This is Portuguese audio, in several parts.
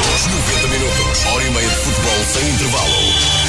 minutos. 90 minutos. Hora e meia de futebol sem intervalo.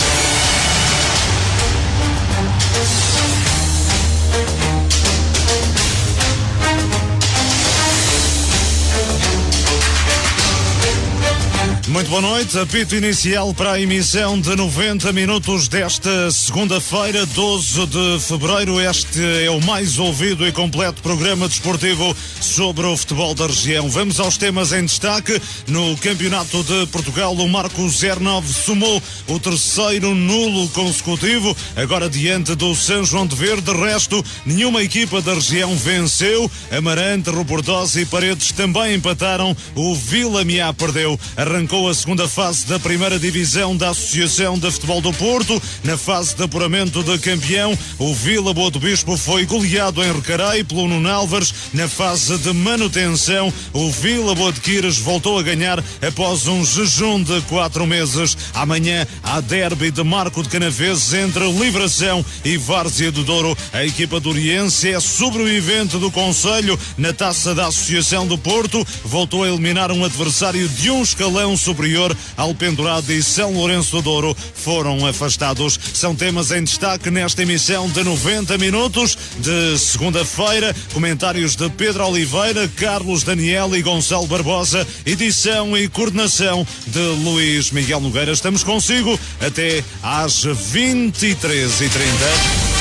Muito boa noite. Apito inicial para a emissão de 90 minutos desta segunda-feira, 12 de fevereiro. Este é o mais ouvido e completo programa desportivo sobre o futebol da região. Vamos aos temas em destaque. No Campeonato de Portugal, o Marco 09 somou o terceiro nulo consecutivo, agora diante do São João de Verde. De resto, nenhuma equipa da região venceu. Amarante, Robordosa e Paredes também empataram. O Vila Miá perdeu. Arrancou a segunda fase da primeira divisão da Associação de Futebol do Porto. Na fase de apuramento de campeão, o Vila Boa do Bispo foi goleado em Recarei pelo Nuno Álvares. Na fase de manutenção, o Vila Boa de Quires voltou a ganhar após um jejum de quatro meses. Amanhã há derby de Marco de Canaveses entre Livração e Várzea do Douro. A equipa do Oriense é sobrevivente do Conselho na taça da Associação do Porto. Voltou a eliminar um adversário de um escalão superior ao pendurado e São Lourenço do Douro foram afastados. São temas em destaque nesta emissão de 90 minutos de segunda-feira. Comentários de Pedro Oliveira, Carlos Daniel e Gonçalo Barbosa. Edição e coordenação de Luís Miguel Nogueira. Estamos consigo até às 23h30.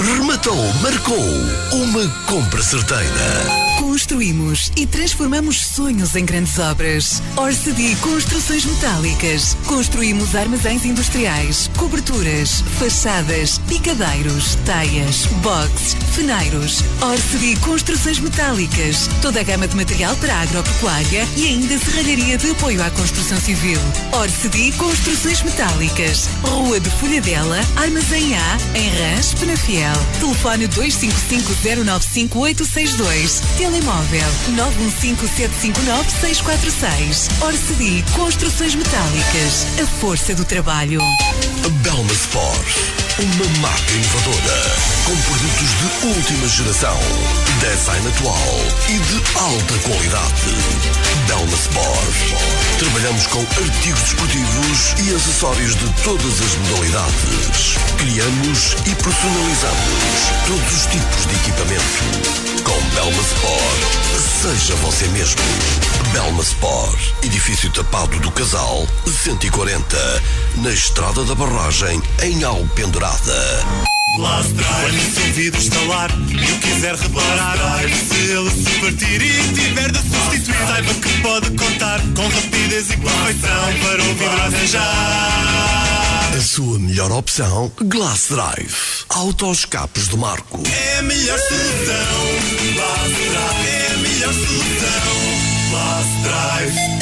Rematou, marcou. Uma compra certeira. Construímos e transformamos sonhos em grandes obras. Orcedi Construções Metálicas. Construímos armazéns industriais, coberturas, fachadas, picadeiros, taias, boxes, feneiros. Orcedi Construções Metálicas. Toda a gama de material para a agropecuária e ainda serralharia de apoio à construção civil. Orcedi Construções Metálicas. Rua de Folhadela, Armazém A, em Rãs, Penafiel. Telefone 255095862. Telemóvel 915759646. Orcedi Construções Metálicas. A força do trabalho. Belma Sport. Uma marca inovadora. Com produtos de última geração. Design atual e de alta qualidade. Belma Sport. Trabalhamos com artigos desportivos e acessórios de todas as modalidades. Criamos e personalizamos todos os tipos de equipamento. Com Belma Sport, seja você mesmo. Belma Sport, edifício tapado do Casal, 140, na Estrada da Barragem, em Alpendurada. Quando o vidro estalar e o quiser reparar, se ele se partir e tiver de substituir, saiba que pode contar com rapidez e perfeição para o vidro arranjar. A sua melhor opção, Glass Drive. Autoescapes do Marco. É a melhor solução. Blast Drive é a melhor solução. Blast Drive.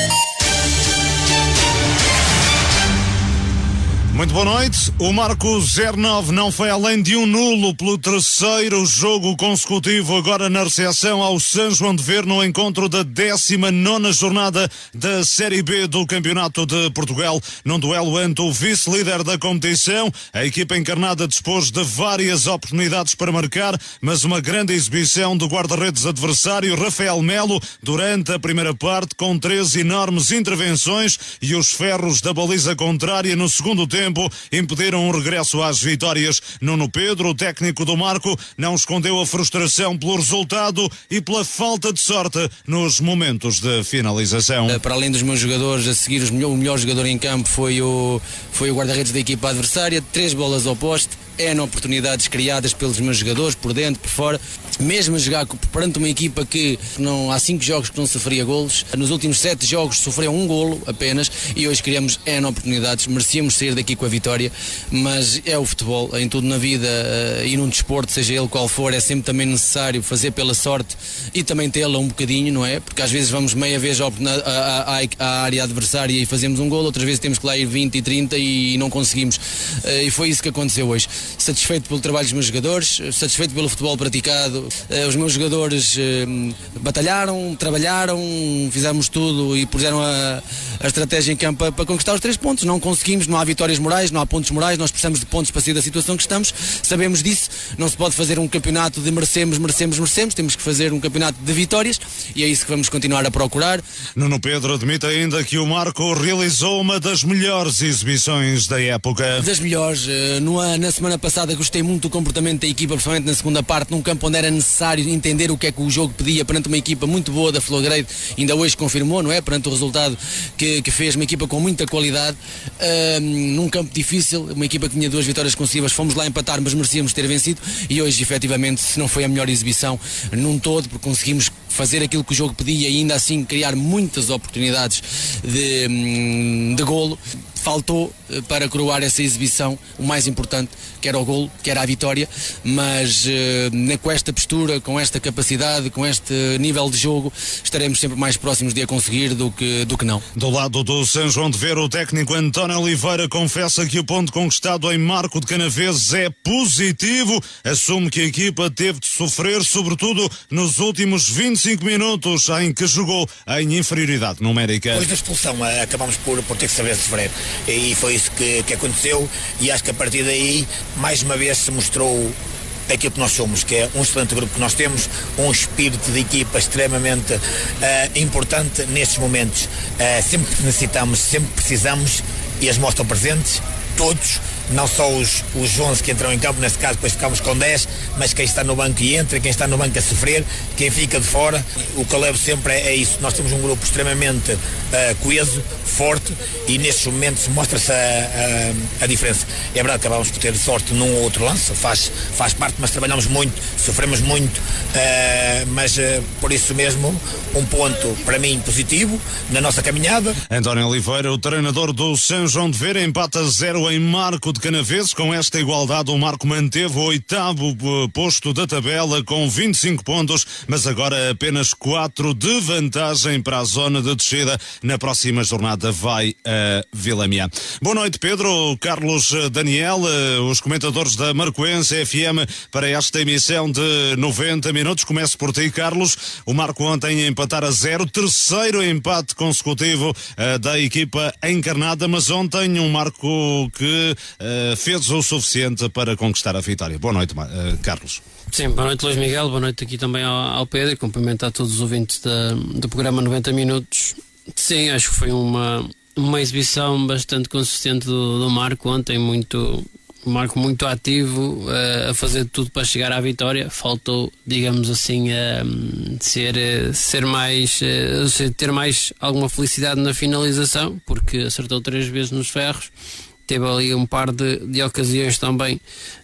Muito boa noite. O Marco 09 não foi além de um nulo pelo terceiro jogo consecutivo, agora na recepção ao São João de Ver no encontro da 19 jornada da Série B do Campeonato de Portugal. Num duelo entre o vice-líder da competição, a equipa encarnada dispôs de várias oportunidades para marcar, mas uma grande exibição do guarda-redes adversário, Rafael Melo, durante a primeira parte, com três enormes intervenções e os ferros da baliza contrária no segundo tempo impediram um regresso às vitórias. Nuno Pedro, o técnico do Marco, não escondeu a frustração pelo resultado e pela falta de sorte nos momentos de finalização. Para além dos meus jogadores, a seguir o melhor jogador em campo foi o, foi o guarda-redes da equipa adversária, três bolas ao poste, N oportunidades criadas pelos meus jogadores, por dentro, por fora. Mesmo a jogar perante uma equipa que não há cinco jogos que não sofria golos, nos últimos sete jogos sofreu um golo apenas e hoje criamos N oportunidades. Merecíamos sair daqui com a vitória, mas é o futebol, em tudo na vida uh, e num desporto, seja ele qual for, é sempre também necessário fazer pela sorte e também tê-la um bocadinho, não é? Porque às vezes vamos meia vez à, área adversária e fazemos um gol, outras vezes temos que lá ir 20 e 30 e não conseguimos. Uh, e foi isso que aconteceu hoje. Satisfeito pelo trabalho dos meus jogadores, satisfeito pelo futebol praticado, uh, os meus jogadores batalharam, trabalharam, fizemos tudo e puseram a, a estratégia em campo para, para conquistar os três pontos. Não conseguimos, não há vitórias morais, não há pontos morais, nós precisamos de pontos para sair da situação que estamos, sabemos disso, não se pode fazer um campeonato de merecemos, merecemos, merecemos, temos que fazer um campeonato de vitórias e é isso que vamos continuar a procurar. Nuno Pedro admite ainda que o Marco realizou uma das melhores exibições da época. Das melhores, eh, na semana passada gostei muito do comportamento da equipa, principalmente na segunda parte, num campo onde era necessário entender o que é que o jogo pedia perante uma equipa muito boa da Flowgrade, ainda hoje confirmou, não é? Perante o resultado que, que fez, uma equipa com muita qualidade, num campo difícil, uma equipa que tinha duas vitórias consecutivas, fomos lá empatar, mas merecíamos ter vencido. E hoje, efetivamente, se não foi a melhor exibição num todo, porque conseguimos fazer aquilo que o jogo pedia e ainda assim criar muitas oportunidades de, hum, de golo faltou eh, para coroar essa exibição o mais importante, que era o golo, que era a vitória, mas uh, com esta postura, com esta capacidade, com este nível de jogo, estaremos sempre mais próximos de a conseguir do que, do que não. Do lado do São João de Ver, o técnico António Oliveira confessa que o ponto conquistado em Marco de Canaveses é positivo, assume que a equipa teve de sofrer, sobretudo nos últimos 25 minutos em que jogou em inferioridade numérica. Depois da expulsão, eh, acabamos por, por ter que saber sofrer e foi isso que, que aconteceu e acho que a partir daí mais uma vez se mostrou aquilo que nós somos, que é um excelente grupo que nós temos, um espírito de equipa extremamente uh, importante nestes momentos. Uh, sempre necessitamos, sempre precisamos e as mostram presentes, todos não só os, os 11 que entram em campo, nesse caso depois ficamos com 10, mas quem está no banco e entra, quem está no banco a sofrer, quem fica de fora, o que eu levo sempre é, é isso. Nós temos um grupo extremamente uh, coeso, forte e nestes momentos mostra-se a, a, a, diferença. É verdade que acabamos por ter sorte num ou outro lance, faz, faz parte, mas trabalhamos muito, sofremos muito, uh, mas uh, por isso mesmo um ponto para mim positivo na nossa caminhada. António Oliveira, o treinador do São João de Ver, empata zero em Marco de Canaveses. Com esta igualdade, o Marco manteve o oitavo eh, posto da tabela com 25 pontos, mas agora apenas 4 de vantagem para a zona de descida. Na próxima jornada vai a Vila Miá. Boa noite, Pedro. Carlos eh, Daniel, eh, os comentadores da Marcoense FM para esta emissão de 90 minutos. Começo por ti, Carlos. O Marco ontem empatar a zero, terceiro empate consecutivo da equipa encarnada, mas ontem um Marco que uh, fez o suficiente para conquistar a vitória. Boa noite, uh, Carlos. Sim, boa noite Luís Miguel, boa noite aqui também ao, ao Pedro e cumprimentar todos os ouvintes da, do programa 90 Minutos. Sim, acho que foi uma, uma exibição bastante consistente do, do Marco ontem, muito, Marco muito ativo uh, a fazer tudo para chegar à vitória. Faltou, digamos assim, uh, ser, ser mais, ter mais alguma felicidade na finalização, porque acertou três vezes nos ferros teve ali um par de, de ocasiões também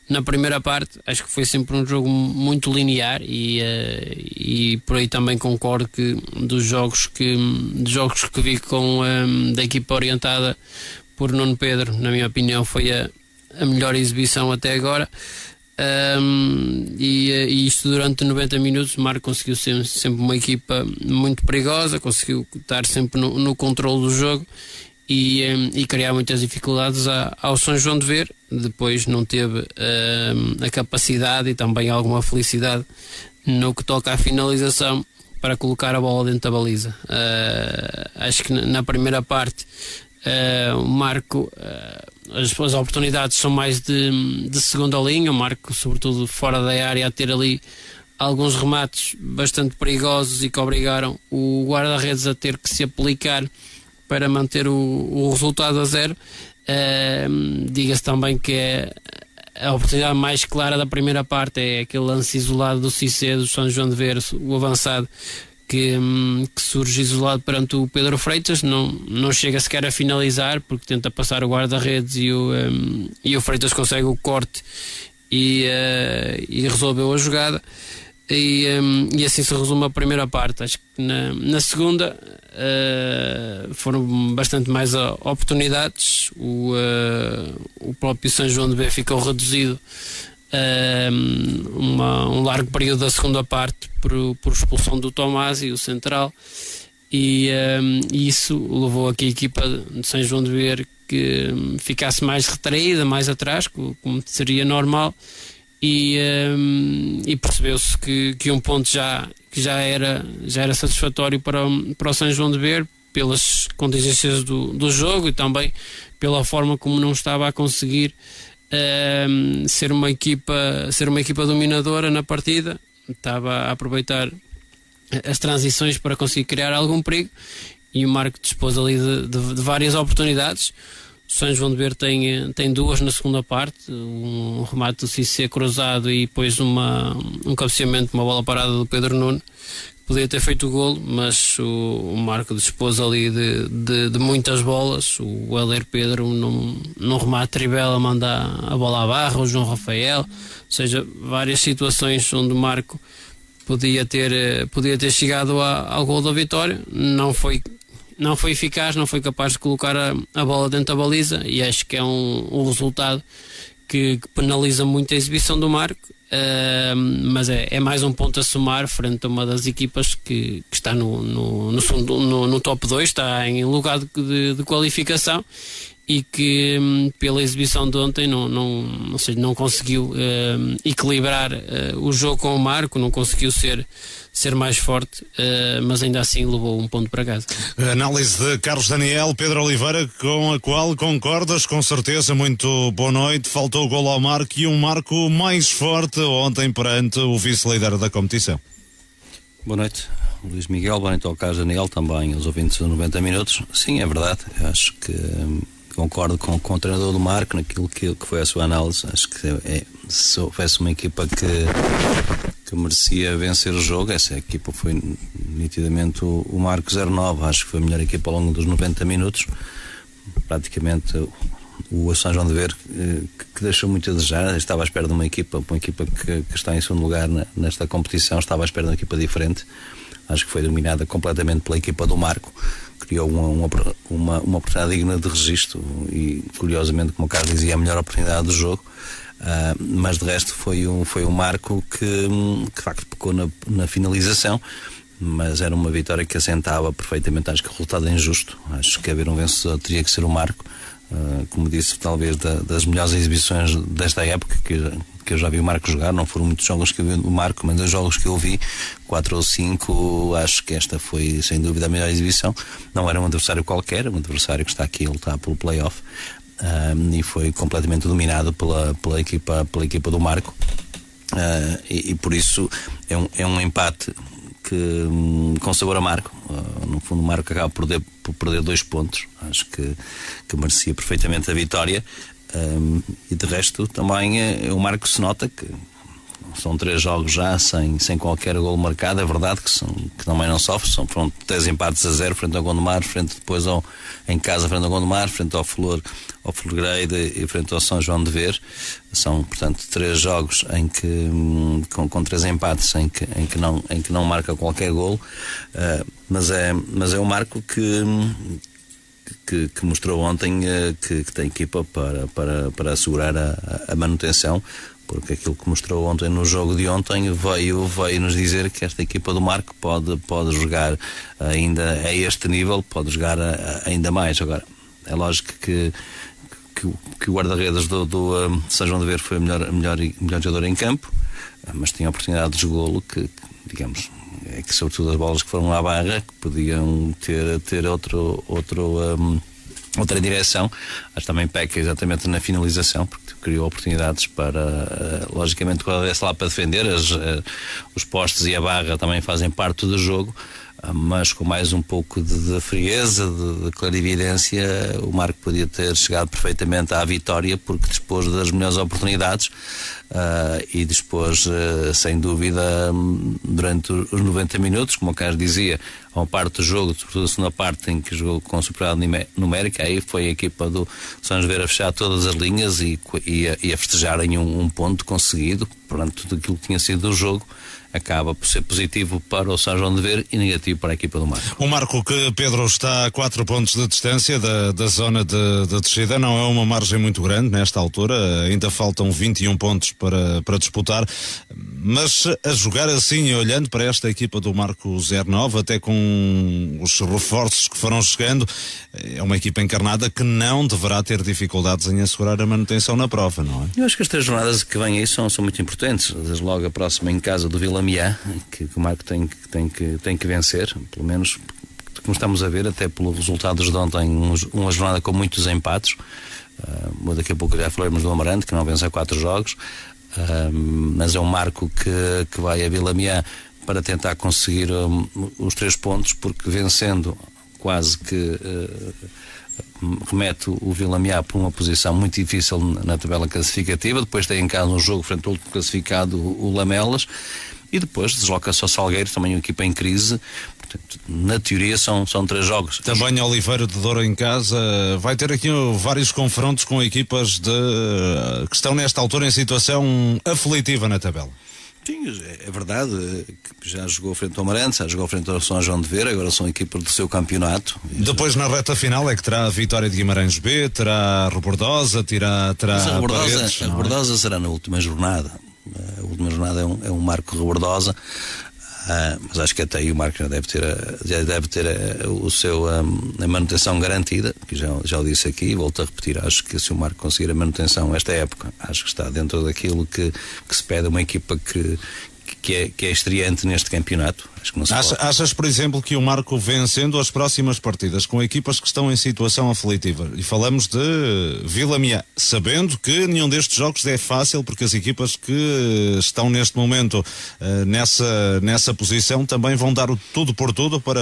na primeira parte. Acho que foi sempre um jogo muito linear e, uh, e por aí também concordo que dos jogos que, dos jogos que vi com um, ehm, da equipa orientada por Nuno Pedro, na minha opinião, foi a, a melhor exibição até agora. Um, ehm, e, eh, e, isto durante 90 minutos, o Marco conseguiu ser sempre uma equipa muito perigosa, conseguiu estar sempre no, no controle do jogo e, e criar muitas dificuldades ao São João de Ver. Depois não teve a capacidade e também alguma felicidade no que toca à finalização para colocar a bola dentro da baliza. Uh, acho que na primeira parte uh, o Marco, uh, as, as, oportunidades são mais de, de segunda linha, o Marco, sobretudo fora da área, a ter ali alguns remates bastante perigosos e que obrigaram o guarda-redes a ter que se aplicar para manter o, o resultado a zero. Uh, Diga-se também que é a oportunidade mais clara da primeira parte é aquele lance isolado do Cicê do São João de Ver, o avançado, que, um, que, surge isolado perante o Pedro Freitas, não, não chega sequer a finalizar, porque tenta passar o guarda-redes e, o, um, e o Freitas consegue o corte e, uh, e resolveu a jogada. E, um, e, assim se resume a primeira parte. Acho que na, na segunda uh, foram bastante mais oportunidades. O, uh, o próprio São João de B ficou reduzido uma, um largo período da segunda parte por, por expulsão do Tomás e o central e um, isso levou a que a equipa de São João de Ver que um, ficasse mais retraída, mais atrás, como seria normal e, um, e percebeu-se que, que um ponto já, que já, era, já era satisfatório para, para o São João de Ver pelas contingências do, do jogo e também pela forma como não estava a conseguir ser uma equipa ser uma equipa dominadora na partida estava a aproveitar as transições para conseguir criar algum perigo e o Marco dispôs ali de, de, de várias oportunidades. São João de Ver tem, tem duas na segunda parte, um remate do Cissé cruzado e depois uma, um cabeceamento, uma bola parada do Pedro Nuno. Podia ter feito o golo, mas o, o Marco dispôs ali de, de, de, muitas bolas. O Heller Pedro, num, num remate trivela, manda a bola à barra, o João Rafael. Ou seja, várias situações onde o Marco podia ter, eh, podia ter chegado a, ao gol da vitória, não foi, não foi eficaz, não foi capaz de colocar a, a bola dentro da baliza e acho que é um, um resultado que, que, penaliza muito a exibição do Marco, uh, mas é, é, mais um ponto a somar frente a uma das equipas que, que está no, no, no, no, no top 2, está em lugar de, de, de qualificação e que hum, pela exibição de ontem não, não, não, sei, não conseguiu uh, equilibrar uh, o jogo com o Marco, não conseguiu ser, ser mais forte, uh, mas ainda assim levou um ponto para casa. Análise de Carlos Daniel, Pedro Oliveira, com a qual concordas com certeza. Muito boa noite. Faltou o gol ao Marco e um Marco mais forte ontem perante o vice-líder da competição. Boa noite. Luís Miguel, boa noite ao Carlos Daniel, também aos ouvintes de 90 minutos. Sim, é verdade. Acho que hum, concordo com, com o treinador do Marco naquilo que, que foi a sua análise. Acho que é, se houvesse uma equipa que, que merecia vencer o jogo, essa equipa foi nitidamente o, o Marco 09. Acho que foi a melhor equipa ao longo dos 90 minutos. Praticamente o São João de Ver eh, que, deixou muito a desejar. Estava à espera de uma equipa, uma equipa que, que está em segundo lugar nesta competição, estava à espera de uma equipa diferente. Acho que foi dominada completamente pela equipa do Marco criou uma, uma, uma, uma oportunidade digna de registro e, curiosamente, como o Carlos dizia, a melhor oportunidade do jogo. Uh, mas de resto foi um, foi um marco que, que de facto pecou na, na finalização mas era uma vitória que assentava perfeitamente. Acho que o resultado é injusto. Acho que haver um vencedor teria que ser o Marco. Uh, como disse, talvez da, das melhores exibições desta época, que, que eu já vi o Marco jogar. Não foram muitos jogos que eu vi o Marco, mas os jogos que eu vi, quatro ou cinco, acho que esta foi sem dúvida a melhor exibição. Não era um adversário qualquer, um adversário que está aqui a lutar pelo playoff. Um, ah, e foi completamente dominado pela, pela, equipa, pela equipa do Marco. Uh, e, e, por isso é um, é um empate que, hum, com sabor amargo. Uh, no fundo, o Marco acaba por perder, por perder dois pontos. Acho que, que merecia perfeitamente a vitória. Um, e de resto, também é, o Marco se nota que são três jogos já sem, sem qualquer gol marcado. É verdade que, são, que também não sofre. São foram três empates a zero frente ao Gondomar, frente depois ao, em casa frente ao Gondomar, frente ao Flor, ao Florgrade e frente ao São João de Ver. São, portanto, três jogos em que, hum, com, com três empates em que, em, que não, em que não marca qualquer gol. Uh, mas, é, mas é um marco que hum, que, que, mostrou ontem uh, que, que, tem equipa para, para, para assegurar a, a, manutenção porque aquilo que mostrou ontem no jogo de ontem veio, veio nos dizer que esta equipa do Marco pode, pode jogar ainda a este nível, pode jogar ainda mais. Agora, é lógico que, que, o guarda-redes do, do um, São João de Ver foi o melhor, melhor, melhor jogador em campo, mas tinha a oportunidade de golo que, digamos, é que sobretudo as bolas que foram à barra, que podiam ter, ter outro, outro um, outra direção. Acho também peca exatamente na finalização, porque criou oportunidades para, eh, logicamente, quando desce lá para defender, as, eh, os postes e a barra também fazem parte do jogo, mas com mais um pouco de, de frieza, de, de, clarividência, o Marco podia ter chegado perfeitamente à vitória porque dispôs das melhores oportunidades uh, e dispôs, uh, sem dúvida, durante os 90 minutos, como o Carlos dizia, a uma parte do jogo, sobretudo a segunda parte em que jogou com superioridade numérica, aí foi a equipa do São José a fechar todas as linhas e, e, a, e a um, um ponto conseguido tudo aquilo que tinha sido o jogo, acaba por ser positivo para o São João de Ver e negativo para a equipa do Marco. O Marco que Pedro está a 4 pontos de distância da, da zona de, de descida, não é uma margem muito grande nesta altura, ainda faltam 21 pontos para, para disputar, mas a jogar assim e olhando para esta equipa do Marco 09, até com os reforços que foram chegando, é uma equipa encarnada que não deverá ter dificuldades em assegurar a manutenção na prova, não é? Eu acho que as três jornadas que vêm aí são, são muito importantes, desde logo a próxima em casa do Vila Miá, que, que o Marco tem, tem, que, tem que vencer, pelo menos como estamos a ver, até pelos resultados de ontem, uma jornada com muitos empates. Uh, daqui a pouco já falaremos do Amarante, que não vence a quatro jogos, uh, mas é um marco que, que vai a Vila Miá para tentar conseguir um, os três pontos, porque vencendo quase que uh, remete o Vila Miá para uma posição muito difícil na tabela classificativa. Depois tem em casa um jogo frente ao último classificado, o Lamelas e depois desloca-se ao Salgueiro, também uma equipa em crise. Portanto, na teoria são, são três jogos. Também Oliveira de Douro em casa. Vai ter aqui vários confrontos com equipas de, que estão nesta altura em situação aflitiva na tabela. Sim, é verdade. Já jogou frente ao Amarante, já jogou frente ao São João de Vera, agora são equipas do seu campeonato. Depois na reta final é que terá a vitória de Guimarães B, terá a Rebordosa, terá, terá Mas a Rebordosa, Paredes, a Rebordosa é? será na última jornada. A última jornada é um, é um marco rebordosa. Uh, mas acho que até aí o Marco já deve ter, a, já deve ter a, o seu, a, manutenção garantida, que já, já o disse aqui, e volto a repetir, acho que se o Marco conseguir a manutenção esta época, acho que está dentro daquilo que, que se pede a uma equipa que, que é, que é estreante neste campeonato. Acho que não se Acha, achas, por exemplo, que o Marco vencendo as próximas partidas com equipas que estão em situação aflitiva, e falamos de Vila Mia, sabendo que nenhum destes jogos é fácil, porque as equipas que estão neste momento uh, nessa, nessa posição também vão dar o tudo por tudo para,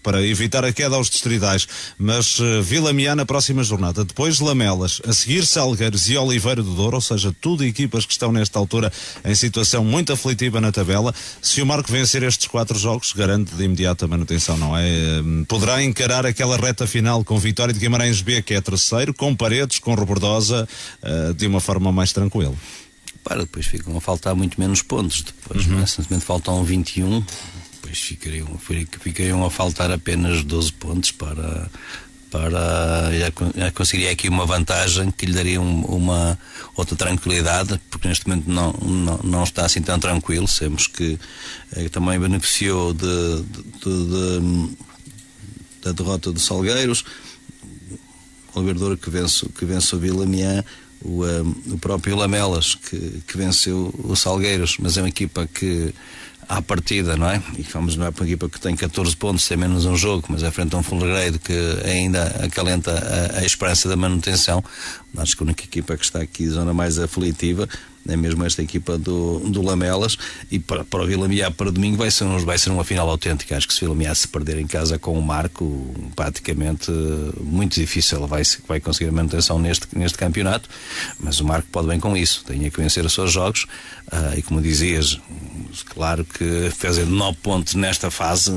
para evitar a queda aos distridais. Mas uh, Vila Mia na próxima jornada, depois Lamelas, a seguir Salgueiros e Oliveira do Douro, ou seja, tudo equipas que estão nesta altura em situação muito aflitiva na tabela. Se o Marco vencer estes quatro quatro jogos, garante de imediato a manutenção, não é? Hum, poderá encarar aquela reta final com vitória de Guimarães B, que é terceiro, com Paredes, com Robordosa, uh, de uma forma mais tranquila. Para, depois ficam a faltar muito menos pontos. Depois, uhum. é? faltam 21, depois ficariam, ficariam a faltar apenas 12 pontos para para conseguiria aqui uma vantagem que lhe daria um, uma outra tranquilidade, porque neste momento não, não, não está assim tão tranquilo. Sabemos que eh, também beneficiou de, de, de, da derrota do Salgueiros, o Alberdouro que vence, que vence o Vila Mian, o, um, eh, o próprio Lamelas que, que venceu o Salgueiros, mas é uma equipa que à partida, não é? E vamos não é para uma equipa que tem 14 pontos, tem menos um jogo, mas é frente a um Fulgredo que ainda acalenta a, a esperança da manutenção. Acho que a única equipa que está aqui zona mais aflitiva é mesmo esta equipa do, do Lamelas. E para, para o Vila para domingo vai ser, um, vai ser uma final autêntica. Acho que se o Vila se perder em casa com o Marco praticamente muito difícil. Vai, vai conseguir a manutenção neste, neste campeonato. Mas o Marco pode bem com isso. Tem que vencer os seus jogos. Uh, e como dizias claro que fazendo 9 pontos nesta fase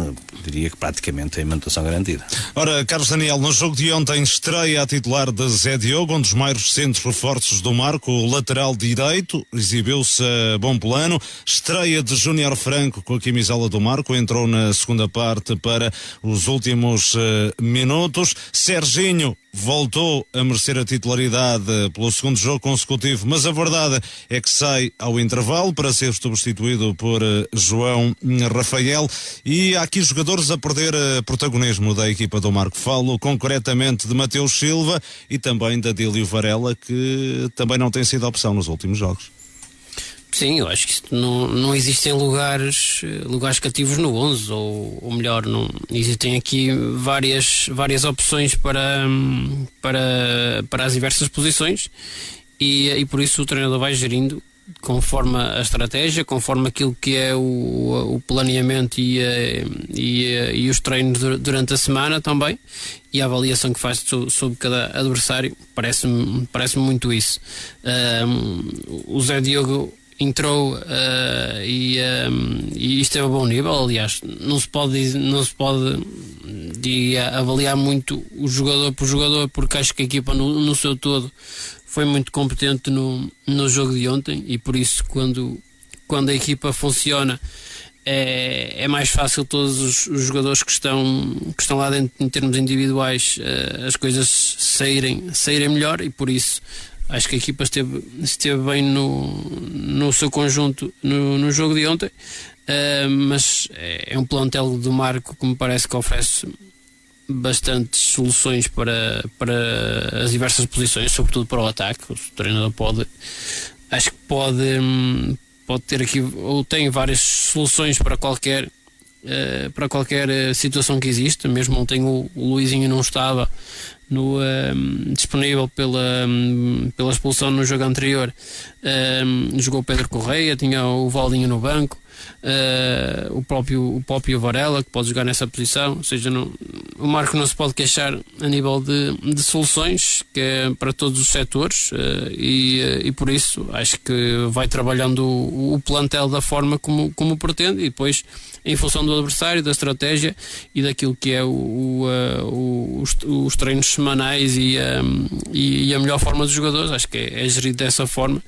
diria que praticamente tem manutenção garantida. Ora, Carlos Daniel, no jogo de ontem estreia a titular de Zé Diogo, um dos mais recentes reforços do Marco, o lateral direito exibiu-se a bom plano. Estreia de Júnior Franco com a camisola do Marco, entrou na segunda parte para os últimos uh, minutos. Serginho voltou a merecer a titularidade pelo segundo jogo consecutivo, mas a verdade é que sai ao intervalo para ser substituído por uh, João Rafael e há aqui jogadores a perder uh, protagonismo da equipa do Marco. Falo concretamente de Mateus Silva e também da Dílio Varela, que também não tem sido opção nos últimos jogos. Sim, eu acho que não, não existem lugares, lugares cativos no 11, ou, ou melhor, não, existem aqui várias, várias opções para, para, para as diversas posições e, e por isso o treinador vai gerindo conforme a estratégia, conforme aquilo que é o, o planeamento e, e, e, os treinos durante a semana também e a avaliação que faz sobre cada adversário, parece-me parece muito isso. Um, o Zé Diogo entrou uh, e, um, e esteve a bom nível. Aliás, não se pode, não se pode avaliar muito o jogador por jogador, porque acho que a equipa no, no seu todo foi muito competente no, no jogo de ontem e por isso quando, quando a equipa funciona é, é mais fácil todos os, os, jogadores que estão, que estão lá dentro em termos individuais uh, as coisas saírem, saírem melhor e por isso acho que a equipa esteve, esteve bem no, no seu conjunto no, no jogo de ontem uh, mas é, é um plantel do Marco que me parece que oferece bastantes soluções para, para as diversas posições, sobretudo para o ataque. O treinador pode, acho que pode, hum, pode ter aqui, ou tem várias soluções para qualquer, uh, para qualquer eh, situação que existe. Mesmo ontem o, o Luizinho não estava no, um, disponível pela, um, pela expulsão no jogo anterior. Um, jogou Pedro Correia, tinha o Valdinho no banco uh, o, próprio, o próprio Varela, que pode jogar nessa posição. Ou seja, não, o Marco não se pode queixar a nível de, de soluções, que é para todos os setores, uh, e, uh, e por isso acho que vai trabalhando o, o plantel da forma como, como pretende, e depois em função do adversário, da estratégia e daquilo que é o, o, os, os, treinos semanais e, um, e, e, a melhor forma dos jogadores. Acho que é, é gerido dessa forma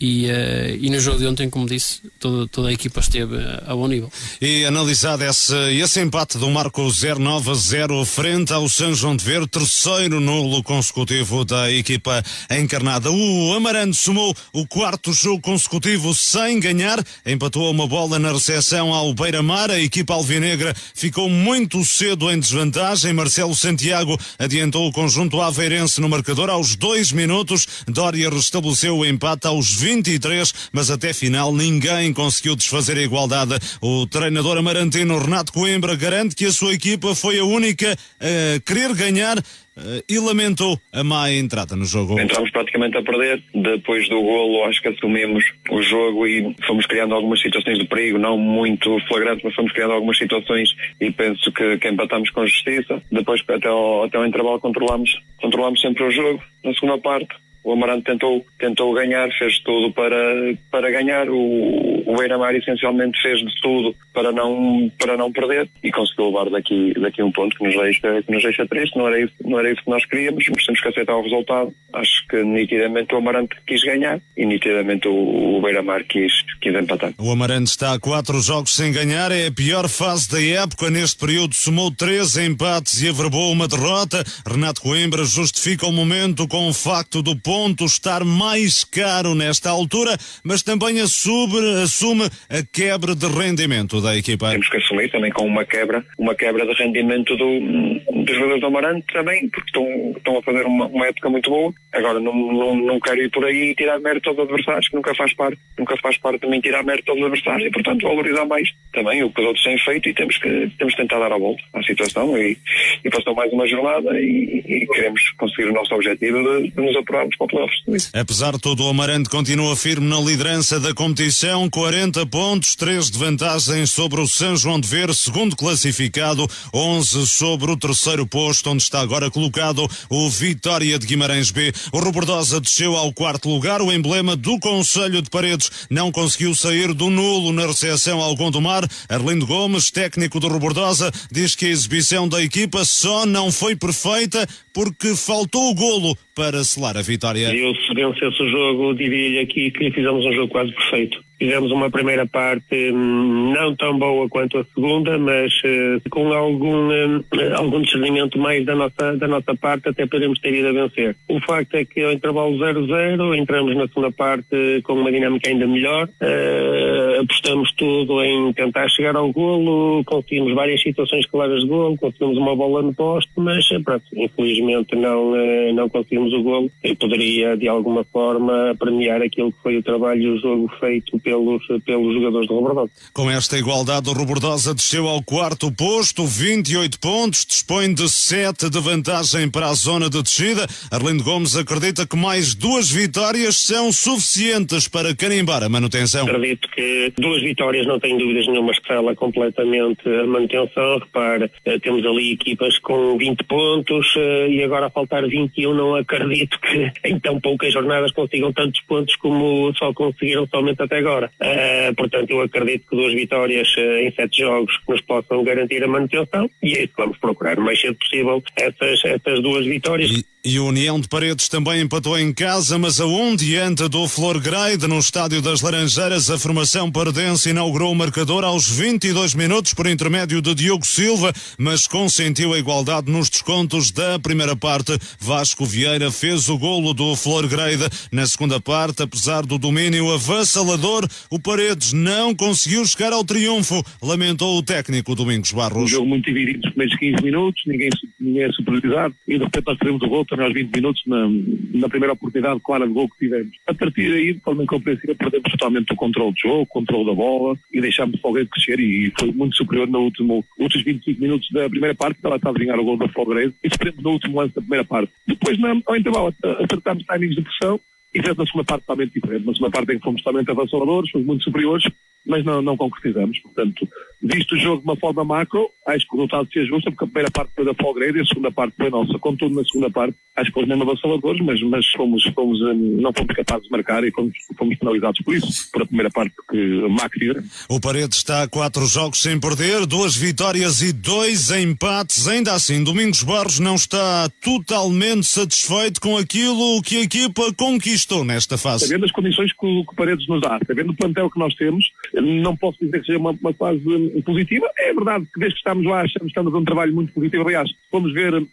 e, uh, e no jogo de ontem, como disse, toda, toda a equipa esteve a bom nível. E analisado esse, esse empate do Marco 0-9 0 frente ao São João de Ver, terceiro nulo consecutivo da equipa encarnada. O Amarante somou o quarto jogo consecutivo sem ganhar, empatou uma bola na recepção ao Beira-Mar. A equipa alvinegra ficou muito cedo em desvantagem. Marcelo Santiago adiantou o conjunto aveirense no marcador aos dois minutos. Dória restabeleceu o empate aos 20 23, mas até final ninguém conseguiu desfazer a igualdade. O treinador amarantino Renato Coimbra garante que a sua equipa foi a única a querer ganhar Uh, e lamentou a má entrada no jogo. Entramos praticamente a perder. Depois do golo, acho que assumimos o jogo e fomos criando algumas situações de perigo, não muito flagrantes, mas fomos criando algumas situações e penso que, que empatamos com justiça. Depois, até ao, até intervalo, controlamos, controlamos sempre o jogo. Na segunda parte, o Amarante tentou, tentou ganhar, fez tudo para, para ganhar. O, o Beira-Mar essencialmente fez de tudo para não, para não perder e conseguiu levar daqui, daqui um ponto que nos, deixa, que nos deixa triste. Não era, isso, não era isso que nós queríamos, mas temos que aceitar o resultado. Acho que nitidamente o Amarante quis ganhar e nitidamente o, o Beira-Mar quis, quis empatar. O Amarante está a quatro jogos sem ganhar, é a pior fase da época. Neste período somou três empates e averbou uma derrota. Renato Coimbra justifica o momento com o facto do ponto estar mais caro nesta altura, mas também assume, assume a quebra de rendimento da equipa. Temos que assumir também com uma quebra, uma quebra de rendimento do, dos jogadores do Amarante também, porque estão, estão a fazer uma, uma época muito boa. Agora não, não, não quero ir por aí e tirar mérito aos adversários, que nunca faz parte, nunca faz parte também tirar mérito aos adversários e portanto valorizar mais também o que os outros têm feito e temos que, temos tentar dar a volta à situação e, e passou mais uma jornada e, e queremos conseguir o nosso objetivo de, de nos apurarmos Apesar de tudo, o Amarante continua firme na liderança da competição, 40 pontos, 3 de vantagem sobre o São João de Ver, segundo classificado, 11 sobre o terceiro posto, onde está agora colocado o Vitória de Guimarães B. O Robordosa desceu ao quarto lugar, o emblema do Conselho de Paredes não conseguiu sair do nulo na recepção ao Gondomar. Arlindo Gomes, técnico do Robordosa, diz que a exibição da equipa só não foi perfeita porque faltou o golo para selar a vitória. Eu, se vencesse o jogo, diria-lhe aqui que fizemos um jogo quase perfeito. Fizemos uma primeira parte hum, não tão boa quanto a segunda, mas uh, com algum, uh, algum discernimento mais da nossa, da nossa parte, até podemos ter ido a vencer. O facto é que ao intervalo 0-0 entramos na segunda parte com uma dinâmica ainda melhor, uh, apostamos tudo em tentar chegar ao golo, conseguimos várias situações claras de golo, conseguimos uma bola no poste, mas pronto, infelizmente não, não conseguimos o golo. Eu poderia de alguma forma premiar aquilo que foi o trabalho e o jogo feito pelos, pelos jogadores do Robordosa. Com esta igualdade, o Robordosa desceu ao quarto posto, 28 pontos, dispõe de 7 de vantagem para a zona de descida. Arlindo Gomes acredita que mais duas vitórias são suficientes para carimbar a manutenção. Acredito que duas vitórias não tenho dúvidas nenhuma escala completamente a manutenção. Repare, eh, temos ali equipas com 20 pontos eh, e agora a faltar 21 não acredito que em tão poucas jornadas consigam tantos pontos como só conseguiram somente até agora. Uh, portanto, eu acredito que duas vitórias uh, em sete jogos nos possam garantir a manutenção e é isso que vamos procurar o mais cedo possível essas, essas duas vitórias. E E a União de Paredes também empatou em casa, mas a um diante do Flor Grade no Estádio das Laranjeiras. A formação paredense inaugurou o marcador aos 22 minutos por intermédio de Diogo Silva, mas consentiu a igualdade nos descontos da primeira parte. Vasco Vieira fez o golo do Flor Grade. Na segunda parte, apesar do domínio avassalador, o Paredes não conseguiu chegar ao triunfo, lamentou o técnico Domingos Barros. Um jogo muito dividido nos primeiros 15 minutos, ninguém, ninguém é superiorizado e de repente nós teremos o gol também aos 20 minutos na, na primeira oportunidade clara de gol que tivemos. A partir daí, de forma incompreensível, perdemos totalmente o controle do jogo, o controle da bola e deixámos o Folgueiro crescer e foi muito superior no último, últimos 25 minutos da primeira parte, ela está a adivinhar o gol da Folgueiro e sofremos no último lance da primeira parte. Depois, na, ao intervalo, acertámos timings de pressão e fez na segunda parte totalmente diferente. Na segunda parte em que fomos totalmente avassaladores, fomos muito superiores, mas não, não concretizamos. Portanto, visto o jogo de uma forma macro, acho que o resultado se ajusta, porque a primeira parte foi da Folgrade e a segunda parte foi nossa. Contudo, na segunda parte, acho que fomos mesmo avassaladores, mas, mas fomos, fomos, hum, não fomos capazes de marcar e fomos, fomos penalizados por isso, por a primeira parte, porque macro e O Paredes está a quatro jogos sem perder, duas vitórias e dois empates. Ainda assim, Domingos Barros não está totalmente satisfeito com aquilo que a equipa conquistou nesta fase. Sabendo as condições que o, que o Paredes nos dá, sabendo o plantel que nós temos, não posso dizer que seja uma, uma fase positiva. É verdade que desde que estamos lá, estamos, a um trabalho muito positivo. Aliás, vamos ver um,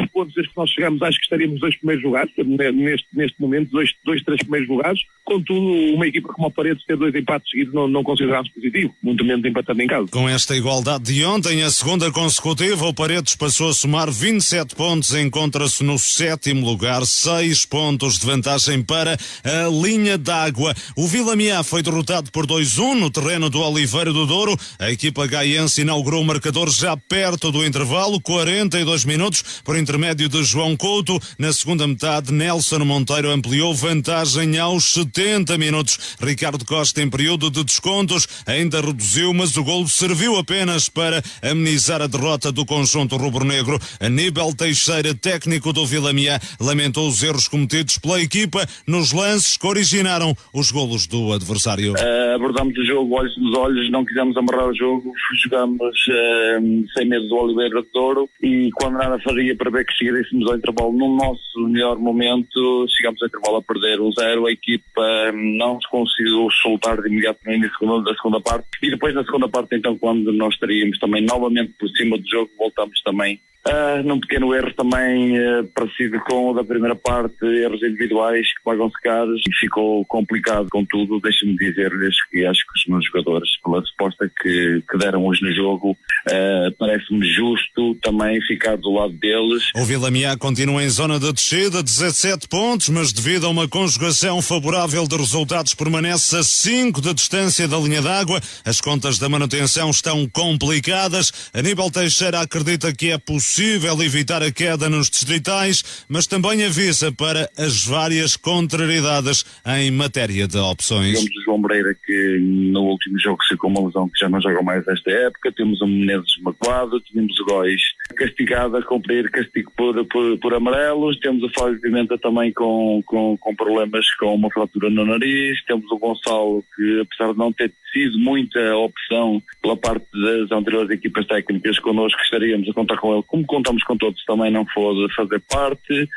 os pontos desde que nós chegamos, acho que estaríamos dois primeiros lugares, neste, neste momento, dois, dois, três primeiros lugares. Contudo, uma equipa como a Paredes ter dois empates seguidos não, não consideramos positivo, muito menos empatando em casa. Com esta igualdade de ontem, a segunda consecutiva, o Paredes passou a somar 27 pontos, encontra-se no sétimo lugar, seis pontos de vantagem para a linha d'água. O Vila Miá foi derrotado por 2-1 no terreno do Oliveira do Douro. A equipa gaiense inaugurou o marcador já perto do intervalo, 42 minutos, por intermédio de João Couto. Na segunda metade, Nelson Monteiro ampliou vantagem aos 70 minutos. Ricardo Costa, em período de descontos, ainda reduziu, mas o gol serviu apenas para amenizar a derrota do conjunto rubro-negro. Aníbal Teixeira, técnico do Vila Miá, lamentou os erros cometidos pela equipa nos lances que originaram os golos do adversário. Uh, abordamos o jogo olhos nos olhos, não quisemos amarrar o jogo, jogamos uh, sem medo do Oliveira de Douro e quando nada faria para ver que chegaríssemos ao intervalo no nosso melhor momento, chegamos ao intervalo a perder o zero, a equipa não se conseguiu soltar de imediato no início da segunda parte e depois na segunda parte então quando nós estaríamos também novamente por cima do jogo, voltamos também Uh, num pequeno erro também uh, parecido com o da primeira parte, erros individuais que pagam-se caros ficou complicado. Contudo, deixe-me dizer-lhes que acho que os meus jogadores, pela resposta que, que deram hoje no jogo, uh, parece-me justo também ficar do lado deles. O Vila Miá continua em zona de descida, 17 pontos, mas devido a uma conjugação favorável de resultados permanece a 5 de distância da linha d'água. As contas da manutenção estão complicadas. Aníbal Teixeira acredita que é possível possível evitar a queda nos distritais, mas também avisa para as várias contrariedades em matéria de opções. Temos o João Moreira que no último jogo ficou uma lesão que já não joga mais nesta época, temos o Menezes magoado, tínhamos o Góis castigado a cumprir castigo por, por, por amarelos, temos o Fábio Pimenta também com, com, com problemas com uma fratura no nariz, temos o Gonçalo que apesar de não ter sido muita opção pela parte das anteriores equipas técnicas connosco, estaríamos a contar com ele como contamos com todos, também não pôde fazer parte.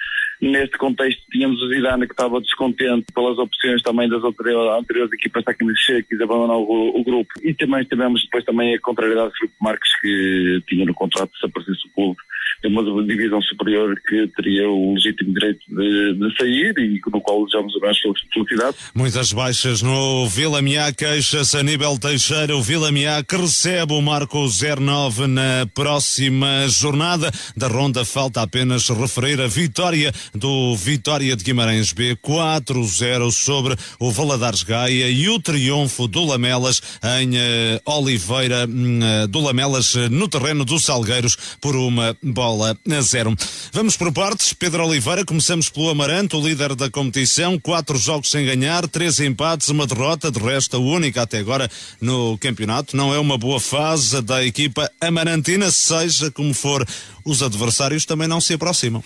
Neste contexto tínhamos o Zidane que estava descontente pelas opções também das anteriores equipas técnicas que quis abandonar o, o, grupo. E também tivemos depois também a contrariedade de Filipe Marques que tinha no contrato se aparecesse o clube uma divisão superior que teria o legítimo direito de, de sair e no qual desejamos a mais felicidade. Muitas baixas no Vila Miá, queixa-se Aníbal Teixeira, o Vila Miá que recebe o Marco 09 na próxima jornada da ronda. Falta apenas referir a vitória do Vitória de Guimarães B 4-0 sobre o Valadares Gaia e o triunfo do Lamelas em uh, Oliveira, uh, do Lamelas uh, no terreno dos Salgueiros por uma bola a zero. Vamos por partes. Pedro Oliveira, começamos pelo Amarante, o líder da competição, quatro jogos sem ganhar, três empates, uma derrota, de resto a única até agora no campeonato. Não é uma boa fase da equipa amarantina, seja como for, os adversários também não se aproximam.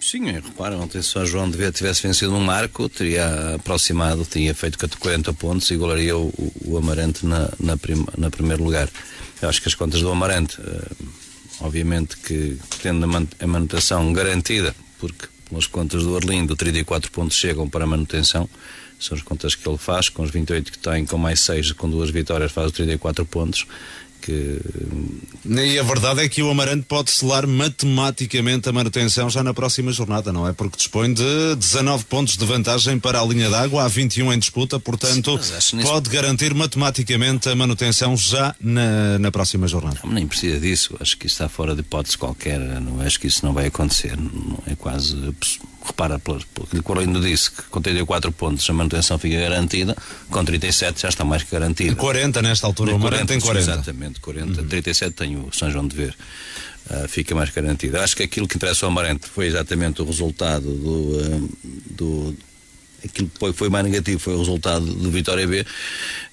Sim, repara, ontem se o João Devia tivesse vencido um marco, teria aproximado, teria feito 40 pontos e igualaria o, o Amarante na, na, prim, na primeiro lugar. Eu acho que as contas do Amarante, uh, obviamente que tendo a manutenção garantida, porque pelas contas do Arlindo, 34 pontos chegam para a manutenção. São as contas que ele faz, com os 28 que tem, com mais 6, com duas vitórias, faz os 34 pontos que. E a verdade é que o Amarante pode selar matematicamente a manutenção já na próxima jornada, não é? Porque dispõe de 19 pontos de vantagem para a linha d'água, há 21 em disputa, portanto, Sim, pode garantir matematicamente a manutenção já na, na próxima jornada. Não, nem precisa disso, acho que isso está fora de hipótese qualquer, não acho que isso não vai acontecer, não é quase repara, pelo que o Corlindo disse, que com 34 pontos a manutenção fica garantida, com 37 já está mais que garantida. 40 nesta altura, o Amarante tem 40. Exatamente, 40. Uhum. 37 tem o São João de Ver. Uh, fica mais garantida. Acho que aquilo que interessa ao Amarante foi exatamente o resultado do, uh, do aquilo que foi, foi mais negativo foi o resultado do Vitória B.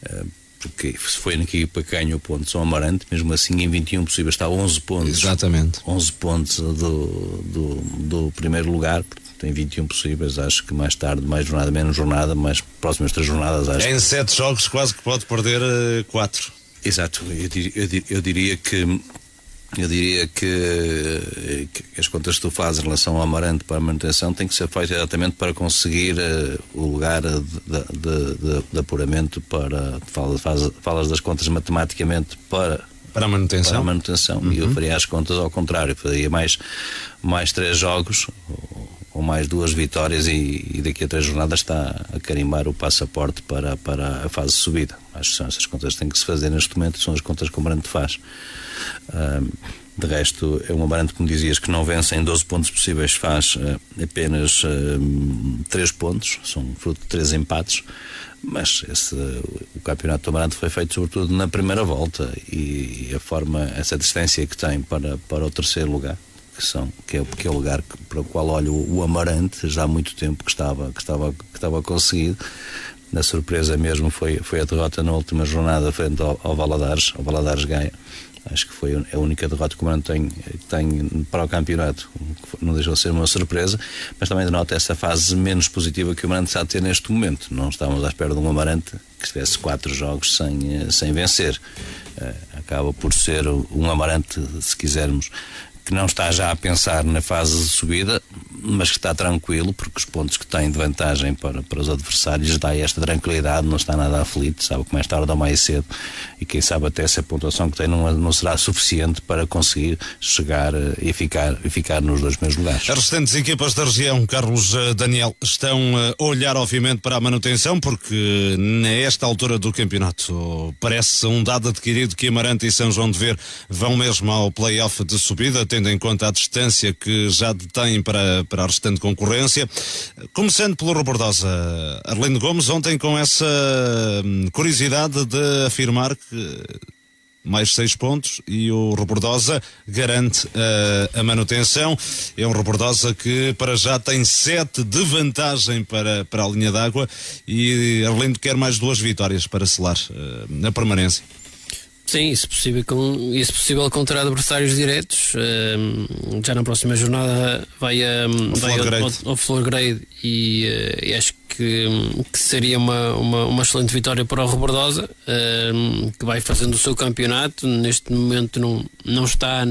Uh, porque se foi na equipa que ganhou pontos ao Amarante, mesmo assim em 21 possíveis está 11 pontos. Exatamente. 11 pontos do, do, do primeiro lugar, tem 21 possíveis. Acho que mais tarde, mais jornada, menos jornada, mais próximas três jornadas. Acho em sete jogos, quase que pode perder uh, quatro. Exato, eu, eu, eu diria que eu diria que, que, as contas que tu fazes em relação ao Amarante para a manutenção têm que ser feitas exatamente para conseguir uh, o lugar de, de, de, de, apuramento para. Falas, falas das contas matematicamente para. Para a manutenção? Para a manutenção. Uhum. E eu faria as contas ao contrário. Faria mais, mais três jogos, com mais duas vitórias e, e, daqui a três jornadas está a carimbar o passaporte para, para a fase de subida. Acho que são essas contas que têm que se fazer neste momento, são as contas que o Marante faz. De resto, é um Amarante, como dizias, que não vence em 12 pontos possíveis, faz uh, apenas uh, 3 pontos, são fruto de 3 empates, mas esse, o campeonato do Amarante foi feito sobretudo na primeira volta e, e a forma, essa distância que tem para, para o terceiro lugar que são que é, que é o lugar que, para o qual olho o, Amarante já há muito tempo que estava que estava que estava conseguido. Na surpresa mesmo foi foi a derrota na última jornada frente ao, ao Valadares. Ao Valadares Gaia acho que foi a única derrota que o Amarante tem, tem para o campeonato não deixou de ser uma surpresa. Mas também denota essa fase menos positiva que o Amarante está a ter neste momento. Não estávamos à espera de um Amarante que estivesse quatro jogos sem, sem vencer. Uh, acaba por ser um Amarante se quisermos que não está já a pensar na fase de subida, mas que está tranquilo, porque os pontos que tem de vantagem para, para os adversários dá esta tranquilidade, não está nada aflito, sabe que mais tarde ou mais cedo, e quem sabe até essa pontuação que tem não, não será suficiente para conseguir chegar eh, e ficar, e ficar nos dois primeiros lugares. As restantes equipas da região, Carlos eh, Daniel, estão eh, a olhar obviamente para a manutenção, porque nesta altura do campeonato parece um dado adquirido que Amarante e São João de Ver vão mesmo ao play-off de subida, tendo em conta a distância que já detém para, para a restante concorrência. Começando pelo Robordosa, Arlindo Gomes, ontem com essa hum, curiosidade de afirmar que mais seis pontos e o Robordosa garante uh, a manutenção. É um Robordosa que para já tem sete de vantagem para, para a linha d'água e Arlindo quer mais duas vitórias para selar uh, na permanência. Sim, isso possível, com, isso possível contra adversários diretos. Já na próxima jornada vai, um, vai ao, ao, ao Flor Grade e, uh, e acho que, que, seria uma, uma, uma, excelente vitória para o Rebordosa, um, que vai fazendo o seu campeonato. Neste momento não, não está,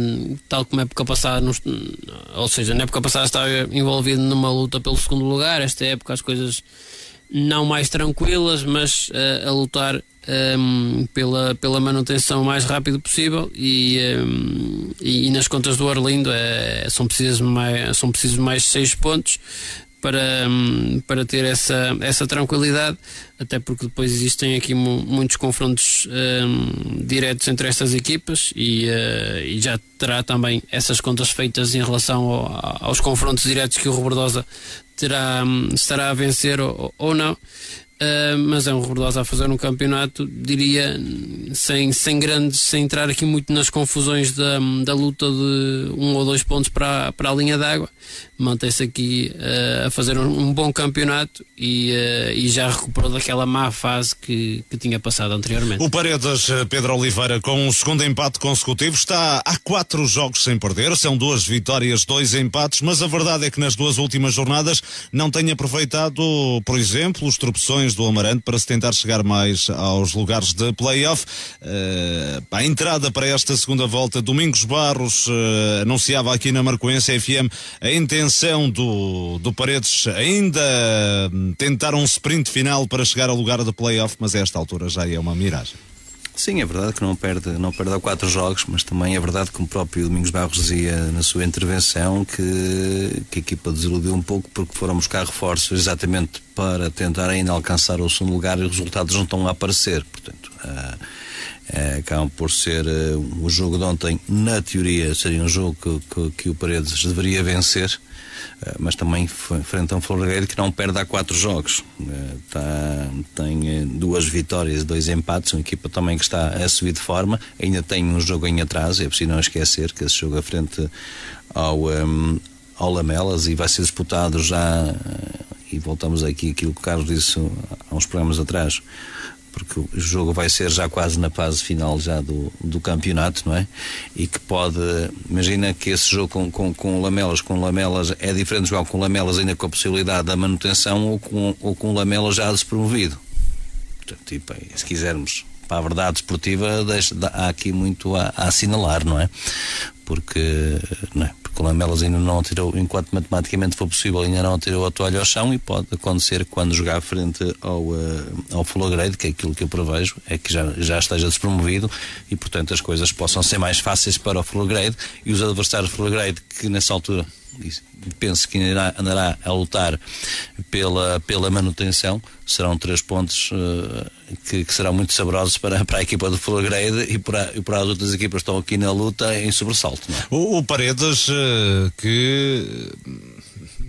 tal como a época passada, não, ou seja, na época passada estava envolvido numa luta pelo segundo lugar. Esta época as coisas não mais tranquilas, mas uh, a lutar um, pela, pela manutenção o mais rápido possível e, um, e, e, nas contas do Arlindo é, são, precisos mais, são precisos mais seis pontos para, um, para ter essa, essa tranquilidade, até porque depois existem aqui muitos confrontos diretos entre estas equipas e, uh, e, já terá também essas contas feitas em relação ao, aos confrontos diretos que o Robordosa terá, estará a vencer ou, ou não. Uh, mas é um Rebordosa a fazer um campeonato, diria, sem, sem grandes, sem entrar aqui muito nas confusões da, da luta de um ou dois pontos para, para a linha d'água. Mantém-se aqui uh, a fazer um, um, bom campeonato e, uh, e já recuperou daquela má fase que, que tinha passado anteriormente. O Paredes, Pedro Oliveira, com um segundo empate consecutivo, está há quatro jogos sem perder, são duas vitórias, dois empates, mas a verdade é que nas duas últimas jornadas não tem aproveitado, por exemplo, os tropeções do Amarante para se tentar chegar mais aos lugares de play-off. Uh, a entrada para esta segunda volta, Domingos Barros uh, anunciava aqui na Marcoense FM a intenção do, do Paredes ainda tentar um sprint final para chegar ao lugar de play-off, mas a esta altura já é uma miragem. Sim, é verdade que não perde, não perde quatro jogos, mas também é verdade que o próprio Domingos Barros dizia na sua intervenção que, que a equipa desiludiu um pouco porque foram buscar reforços exatamente para tentar ainda alcançar o segundo lugar e os resultados não estão a aparecer. Portanto, uh, uh, acabam por ser uh, o jogo de ontem, na teoria, seria um jogo que, que, que o Paredes deveria vencer eh, mas também frente a um Florgueiro que não perde há quatro jogos. Eh, tá, tem eh, duas vitórias, dois empates, uma equipa também que está a subir de forma, ainda tem um jogo em atraso, é preciso não esquecer que esse jogo à frente ao, um, ao Lamelas e vai ser disputado já, e voltamos aqui aquilo que o Carlos disse há uns programas atrás, porque o jogo vai ser já quase na fase final já do, do campeonato, não é? E que pode, imagina que esse jogo com, com, com Lamelas, com Lamelas é diferente de jogar com Lamelas ainda com a possibilidade da manutenção ou com, ou com Lamelas já despromovido. Portanto, tipo, se quisermos para a verdade esportiva, deixa, há aqui muito a, a assinalar, não é? Porque, não é? porque o Lamelas ainda não tirou, enquanto matematicamente for possível, ainda não tirou a toalha ao chão e pode acontecer quando jogar frente ao, uh, ao Fulograde, que é aquilo que eu prevejo, é que já, já esteja despromovido e, portanto, as coisas possam ser mais fáceis para o Fulograde e os adversários do que nessa altura penso que andará, andará a lutar pela, pela manutenção. Serão três pontos uh, que, que, serão muito saborosos para, para a equipa do Full Grade e para, e para as outras equipas que estão aqui na luta em sobressalto. É? O, o, Paredes, uh, que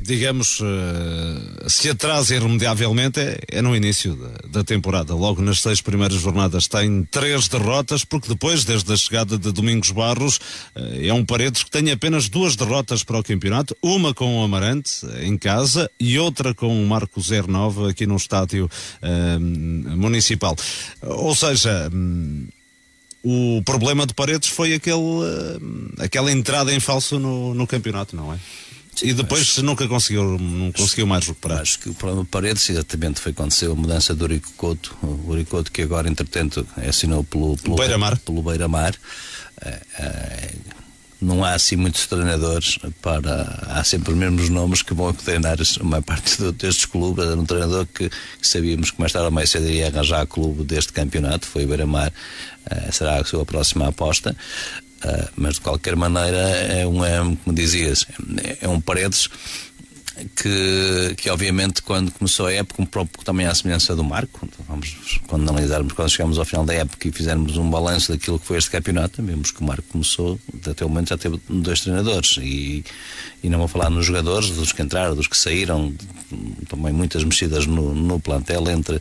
digamos, uh, se atrasa irremediavelmente é, é no início da, da, temporada. Logo nas seis primeiras jornadas tem três derrotas, porque depois, desde a chegada de Domingos Barros, uh, é um Paredes que tem apenas duas derrotas para o campeonato, uma com o Amarante em casa e outra com o Marco 09 aqui no estádio municipal. Ou seja, um, o problema de Paredes foi aquele, aquela entrada em falso no, no campeonato, não é? E depois acho, nunca conseguiu, não conseguiu mais recuperar. Acho que o problema de Paredes exatamente foi quando saiu a mudança do Urico Couto, o Urico Couto que agora entretanto assinou pelo, pelo Beira-Mar. Pelo Beira-Mar. É, é, não há assim muitos treinadores para. Há sempre os mesmos nomes que vão treinar uma parte destes clubes. Era um treinador que, que, sabíamos que mais tarde ou mais cedo iria arranjar clube deste campeonato, foi o Beira-Mar, uh, será a sua próxima aposta. Uh, mas de qualquer maneira é um, como dizias, é, um Paredes que, que obviamente quando começou a época, um próprio também à semelhança do Marco, vamos, quando analisarmos, quando chegamos ao final da época e fizermos um balanço daquilo que foi este campeonato, vemos que o Marco começou, até o momento já teve dois treinadores e, e não vou falar nos jogadores, dos que entraram, dos que saíram, também muitas mexidas no, no plantel entre,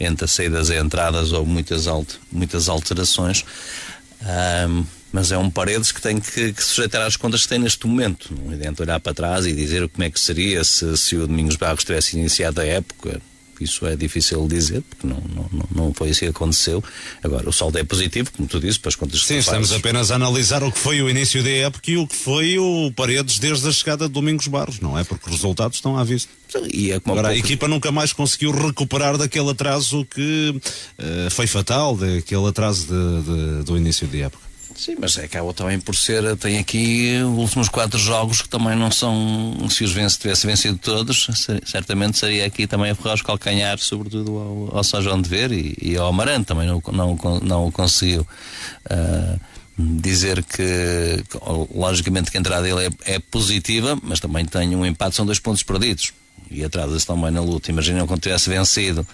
entre saídas e entradas ou muitas, alt, muitas alterações. Um, mas é um Paredes que tem que, que sujeitar às contas que tem neste momento. Não adianta olhar para trás e dizer como é que seria se, se o Domingos Barros tivesse iniciado a época. Isso é difícil dizer, porque não, não, não foi assim que aconteceu. Agora, o saldo é positivo, como tu disse, para as contas Sim, estamos apenas a analisar o que foi o início da época e o que foi o Paredes desde a chegada de Domingos Barros, não é? Porque os resultados estão à vista. E é Agora, pouco... a equipa nunca mais conseguiu recuperar daquele atraso que uh, foi fatal, daquele atraso de, de, do início da época. Sim, mas é acaba também por ser, tem aqui os últimos quatro jogos que também não são, se os vence, tivesse vencido todos, certamente seria aqui também a ferrar os calcanhar, sobretudo ao, ao São João de Ver e, e ao Amarante, também não, não, não o conseguiu. Uh, dizer que, logicamente, que a entrada dele é, é positiva, mas também tem um empate, são dois pontos perdidos e atrasa-se também na luta. Imaginam quando tivesse vencido,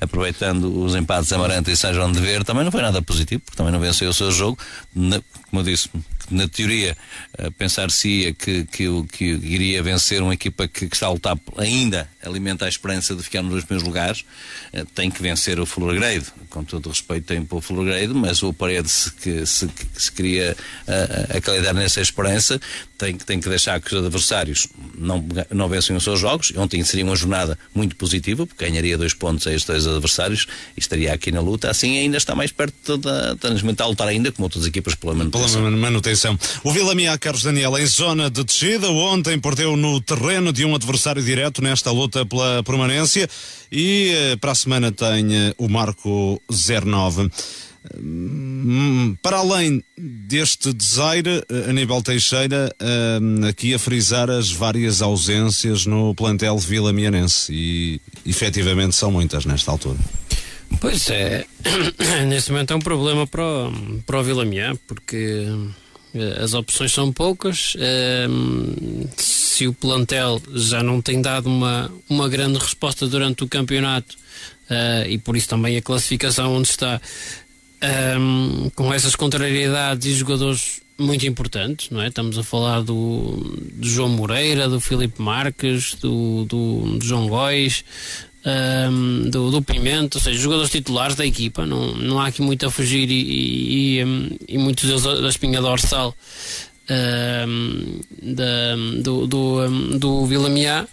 aproveitando os empates Amarante e São de Ver, também não foi nada positivo, porque também não venceu o seu jogo. Na, como eu disse, na teoria, eh, pensar-se que, que, que iria vencer uma equipa que, que, está a lutar ainda, alimenta a esperança de ficar nos primeiros lugares, eh, tem que vencer o Fullergrade. Com todo o respeito, tem para o Fullergrade, mas o Paredes, que se, que se queria uh, acalidar nessa esperança, tem, tem que deixar que os adversários não, não vencem os seus jogos. Ontem seria uma jornada muito positiva, porque ganharia dois pontos a estes dois adversários e estaria aqui na luta. Assim ainda está mais perto da, da, da lutar ainda, como outras equipas, pela manutenção. Pela manutenção. O Vila Mia Carlos Daniel em zona de descida, ontem perdeu no terreno de um adversário direto nesta luta pela permanência e eh, para a semana tem eh, o marco 09. Hum, para além deste desaire, eh, Aníbal Teixeira, hum, aqui a frisar as várias ausências no plantel Vila Mianense e efetivamente são muitas nesta altura. Pois é, neste momento é um problema para o, para o Vila Mian, porque eh, as opções são poucas. hum, se o plantel já não tem dado uma, uma grande resposta durante o campeonato eh, e por isso também a classificação onde está um, com essas contrariedades e jogadores muito importantes, não é? Estamos a falar do, do João Moreira, do Filipe Marques, do, do, do João Góis, um, do, do Pimenta, ou seja, jogadores titulares da equipa, não, não há aqui muito a fugir e, e, e, e muitos deles da espinha dorsal um, da, do, do, um, do Vila Miá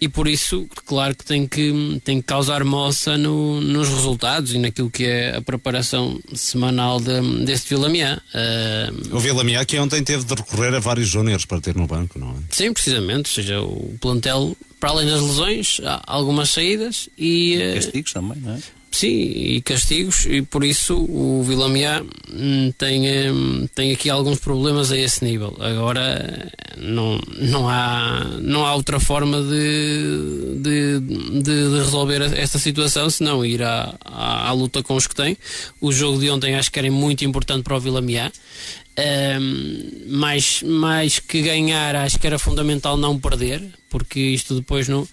e por isso, claro que tem que, tem que causar moça no, nos resultados e naquilo que é a preparação semanal de, deste Vila Miá. Uh, O Vila Mia que ontem teve de recorrer a vários júniores para ter no banco, não é? Sim, precisamente, ou seja, o plantel, para além das lesões, há algumas saídas e. eh, Castigos também, não é? Sim, e castigos, e por isso o Vila Miá hum, tem, hum, tem aqui alguns problemas a esse nível. Agora não, não, há, não há outra forma de, de, de- de resolver esta situação senão ir à, à, à luta com os que tem. O jogo de ontem acho que era muito importante para o Vila Miá. Hum, mais, mais que ganhar, acho que era fundamental não perder, porque isto depois no,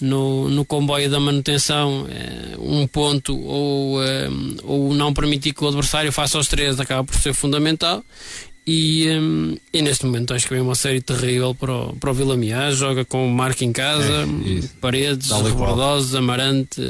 no, no comboio da manutenção, eh, um ponto ou, eh, ou não permitir que o adversário faça os três acaba por ser fundamental. E, hum, e neste momento acho que vem uma série terrível para o, para o Vila Miá. Joga com o Marco em casa, É, Paredes. Rebordosos, Amarante.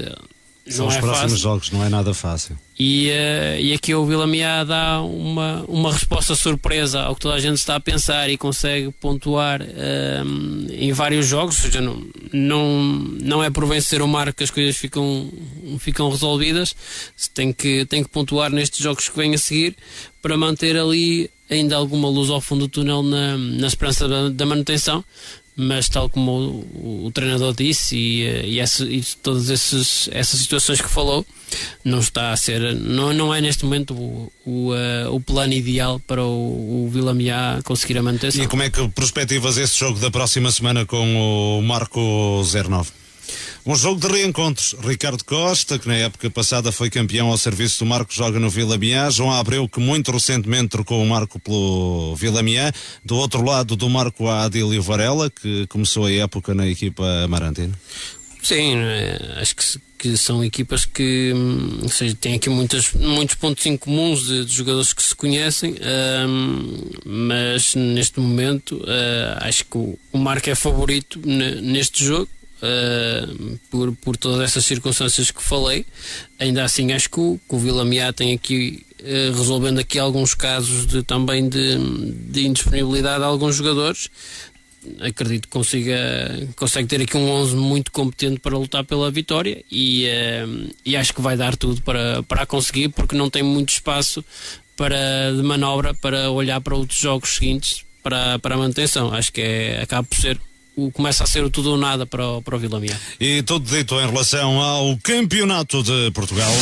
São os é próximos fácil. jogos, não é nada fácil. E, eh, e aqui o Vila Miá dá uma, uma resposta surpresa ao que toda a gente está a pensar e consegue pontuar eh, em vários jogos. Ou seja, não, não, não é por vencer o Marco que as coisas ficam, ficam resolvidas. Tem que, tem que pontuar nestes jogos que vêm a seguir para manter ali ainda alguma luz ao fundo do túnel na, na esperança da, da manutenção. Mas tal como o, o treinador disse e, eh, e, e todas esses, essas situações que falou, não está a ser, não, não é neste momento o, o, eh, o plano ideal para o, o Vila Miá conseguir a manutenção. E como é que perspectivas esse jogo da próxima semana com o Marco 09? Um jogo de reencontros. Ricardo Costa, que na época passada foi campeão ao serviço do Marco, joga no Vila Miá. João Abreu, que muito recentemente trocou o Marco pelo Vila Miá. Do outro lado do Marco há Adílio Varela, que começou a época na equipa Amarantina. Sim, eh, acho que, que são equipas que hum, ou seja, têm aqui muitas, muitos pontos em comuns de, de jogadores que se conhecem, hum, mas neste momento eh, acho que o, o Marco é favorito ne- neste jogo. Eh, por, por todas essas circunstâncias que falei, ainda assim acho que o, que o Vila Miá tem aqui eh, resolvendo aqui alguns casos de, também de, de indisponibilidade de alguns jogadores acredito que consiga consegue ter aqui um 11 muito competente para lutar pela vitória e, eh, e acho que vai dar tudo para, para conseguir porque não tem muito espaço para de manobra para olhar para outros jogos seguintes para, para a manutenção. Acho que é, acaba por ser começa a ser tudo ou nada para o, para o Vila Miá. E tudo dito em relação ao Campeonato de Portugal.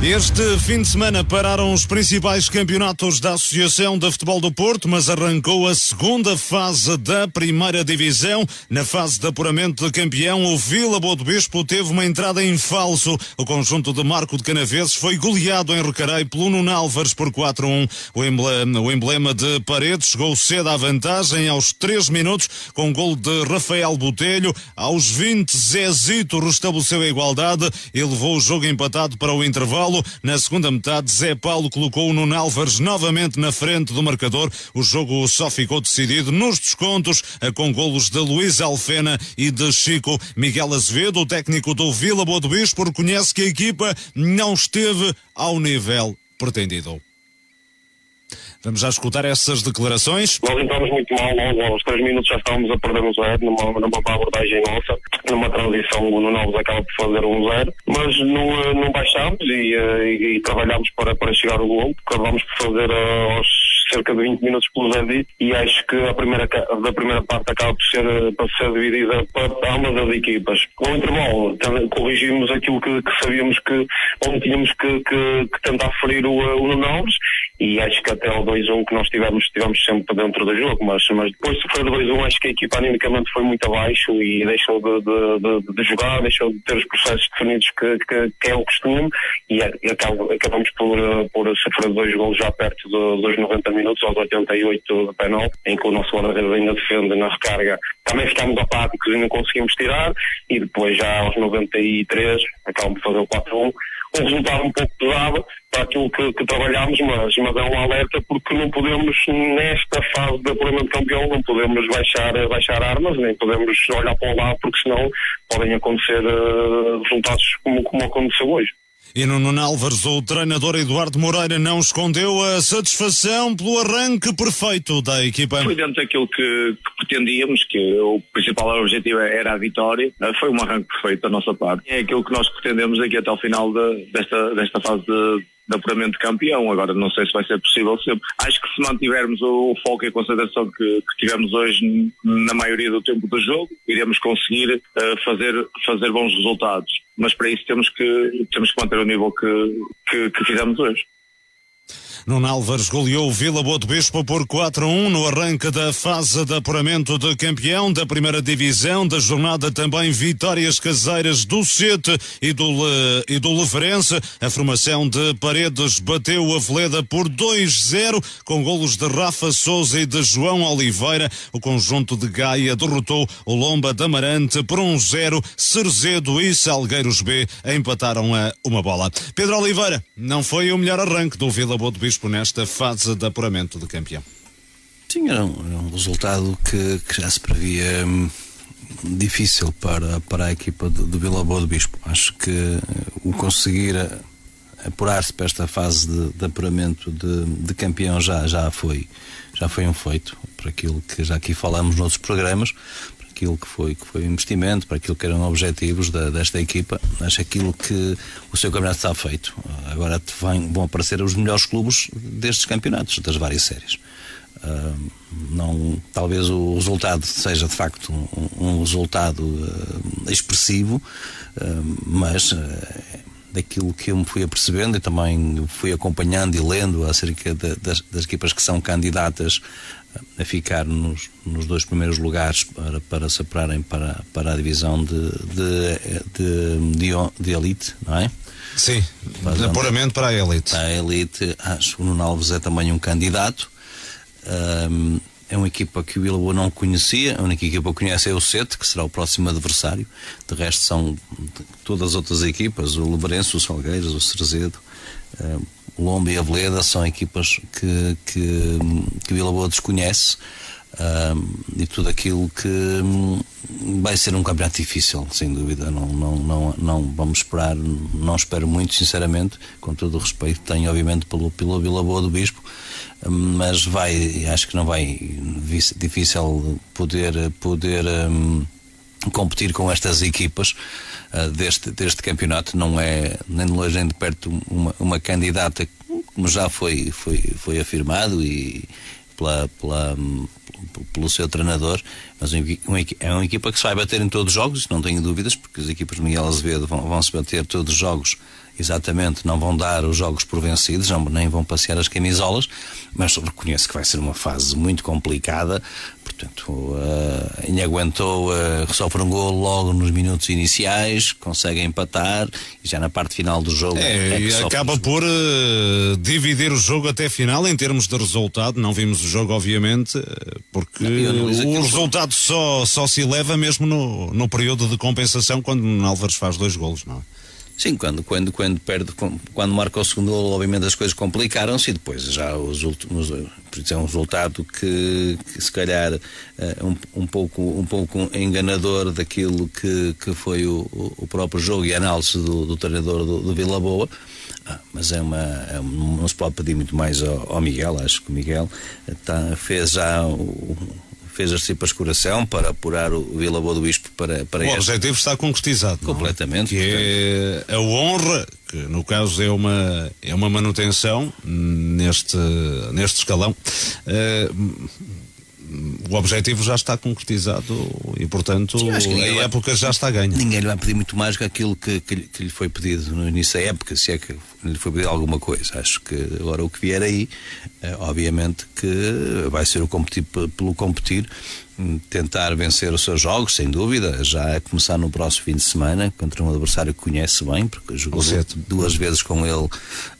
Este fim de semana pararam os principais campeonatos da Associação de Futebol do Porto, mas arrancou a segunda fase da primeira divisão. Na fase de apuramento de campeão, o Vila Boa do Bispo teve uma entrada em falso. O conjunto de Marco de Canaveses foi goleado em Recarei pelo Nuno Álvares por 4-1. O emblema, o emblema de Paredes chegou cedo à vantagem aos 3 minutos com gol de Rafael Botelho. Aos 20, Zezito restabeleceu a igualdade e levou o jogo empatado para o intervalo. Na segunda metade, Zé Paulo colocou o Nuno Álvares novamente na frente do marcador. O jogo só ficou decidido nos descontos, com golos de Luís Alfena e de Chico. Miguel Azevedo, o técnico do Vila Boa do Bispo, reconhece que a equipa não esteve ao nível pretendido. Vamos já escutar essas declarações. Nós entramos muito mal logo aos 3 minutos já estávamos a perder um zero numa, numa abordagem nossa, numa transição o Nuno Alves acaba por fazer um zero, mas não, não baixámos e, e, e trabalhámos para, para chegar ao gol, acabámos por fazer uh, aos cerca de 20 minutos pelo Zé e acho que a primeira, da primeira parte acaba por ser, por ser dividida para ambas as equipas. No intervalo, corrigimos aquilo que, que sabíamos que, onde tínhamos que, que, que tentar ferir o, o Nuno Alves e acho que até o 2-1 que nós tivemos, tivemos sempre dentro do jogo, mas, mas depois de sofrer o 2-1 acho que a equipa animicamente foi muito abaixo e deixou de, de, de, de jogar, deixou de ter os processos definidos que, que, que é o costume e, e acabamos por, por sofrer dois golos já perto dos 90 minutos, aos 88 do penal, em que o nosso guarda-redes ainda defende na recarga. Também ficámos apáticos e não conseguimos tirar e depois já aos 93 acabamos de fazer o 4-1 um resultado um pouco pesado para aquilo que, que trabalhámos, mas, mas é um alerta porque não podemos, nesta fase de apuramento de campeão, não podemos baixar, baixar armas, nem podemos olhar para o lado, porque senão podem acontecer uh, resultados como, como aconteceu hoje. E no Nuno Álvares, o treinador Eduardo Moreira não escondeu a satisfação pelo arranque perfeito da equipa. Foi dentro daquilo que, que pretendíamos, que o principal objetivo era a vitória. Foi um arranque perfeito da nossa parte. É aquilo que nós pretendemos aqui até ao final de, desta, desta fase de de apuramento de campeão. Agora não sei se vai ser possível sempre. Acho que se mantivermos o, foco e a concentração que, que, tivemos hoje na maioria do tempo do jogo, iremos conseguir uh, fazer, fazer bons resultados. Mas para isso temos que, temos que manter o nível que, que, que fizemos hoje. Nuno Álvares goleou o Vila Boa do Bispo por 4 a 1 no arranque da fase de apuramento de campeão da primeira divisão. Da jornada também vitórias caseiras do Sete e do, Le, e do Leverense. A formação de Paredes bateu a Veleda por 2-0 com golos de Rafa Souza e de João Oliveira. O conjunto de Gaia derrotou o Lomba de Amarante por 1-0. Cerzedo e Salgueiros B empataram a uma bola. Pedro Oliveira não foi o melhor arranque do Vila Boa do Bispo nesta fase de apuramento de campeão? Sim, era um, um resultado que, que, já se previa hum, difícil para, para a equipa do, do Vila Boa do Bispo. Acho que uh, o conseguir uh, apurar-se para esta fase de, de apuramento de, de, campeão já, já, foi, já foi um feito, para aquilo que já aqui falamos noutros programas, aquilo que foi, que foi investimento, para aquilo que eram objetivos da, desta equipa. Acho aquilo que o seu campeonato está feito. Agora vão aparecer os melhores clubes destes campeonatos, das várias séries. Uh, não, talvez o resultado seja de facto um, um resultado uh, expressivo, uh, mas daquilo que eu me fui apercebendo e também fui acompanhando e lendo acerca de, das, das, equipas que são candidatas a ficar nos, nos dois primeiros lugares para, para se apurarem para, para a divisão de, de, de, de, elite, não é? Sim, apuramento para a elite. Para a elite, acho que o Nuno Alves é também um candidato. Um, é uma equipa que o Vila Boa não conhecia, a única equipa que conhece é o Sete, que será o próximo adversário. De resto são todas as outras equipas, o Lebarense, o Salgueiros, o Cerzedo, o Lomba e a Veleda são equipas que, que, que Vila Boa desconhece. e tudo aquilo que hum, vai ser um campeonato difícil, sem dúvida. Não, não, não, não vamos esperar, não espero muito, sinceramente, com todo o respeito tenho, obviamente, pelo, pelo Vila Boa do Bispo mas vai, acho que não vai difícil poder, poder um, competir com estas equipas uh, deste, deste campeonato. Não é nem de longe nem de perto uma, uma candidata, como já foi, foi, foi afirmado e pela, pela, pelo seu treinador, mas é uma equipa que se vai bater em todos os jogos, não tenho dúvidas, porque as equipas de Miguel Azevedo vão, vão se bater todos os jogos exatamente, não vão dar os jogos por vencidos, não, nem vão passear as camisolas, mas reconheço que vai ser uma fase muito complicada. Portanto, uh, ainda aguentou, uh, sofre um gol logo nos minutos iniciais, consegue empatar e já na parte final do jogo. É, é e acaba por uh, dividir o jogo até final em termos de resultado. Não vimos o jogo, obviamente, porque o resultado só, só se eleva mesmo no, no período de compensação quando Álvares faz dois golos, não é? Sim, quando, quando, quando perde, quando marca o segundo gol, obviamente as coisas complicaram-se e depois já os últimos, por isso é um resultado que, que se calhar uh, um, um, pouco, um pouco enganador daquilo que, que foi o, o próprio jogo e a análise do, do treinador do, do Vila Boa. Ah, mas é uma, é um- não se pode pedir muito mais ao, ao Miguel. Acho que o Miguel tá- fez já o, fez as tripas de coração para apurar o Vila Boa do Bispo para, para O esta. objetivo está concretizado. não é? Completamente. Que é a honra, que no caso é uma, é uma manutenção neste, neste escalão. Eh, o objetivo já está concretizado e, portanto, Sim, a vai- época já está ganha. Ninguém lhe vai pedir muito mais que aquilo que, que, lhe- que lhe foi pedido no início da época, se é que lhe foi pedido alguma coisa. Acho que agora o que vier aí, eh, obviamente que vai ser o competir pe- pelo competir, hum, tentar vencer os seus jogos, sem dúvida, já a começar no próximo fim de semana, contra um adversário que conhece bem, porque jogou duas vezes com ele,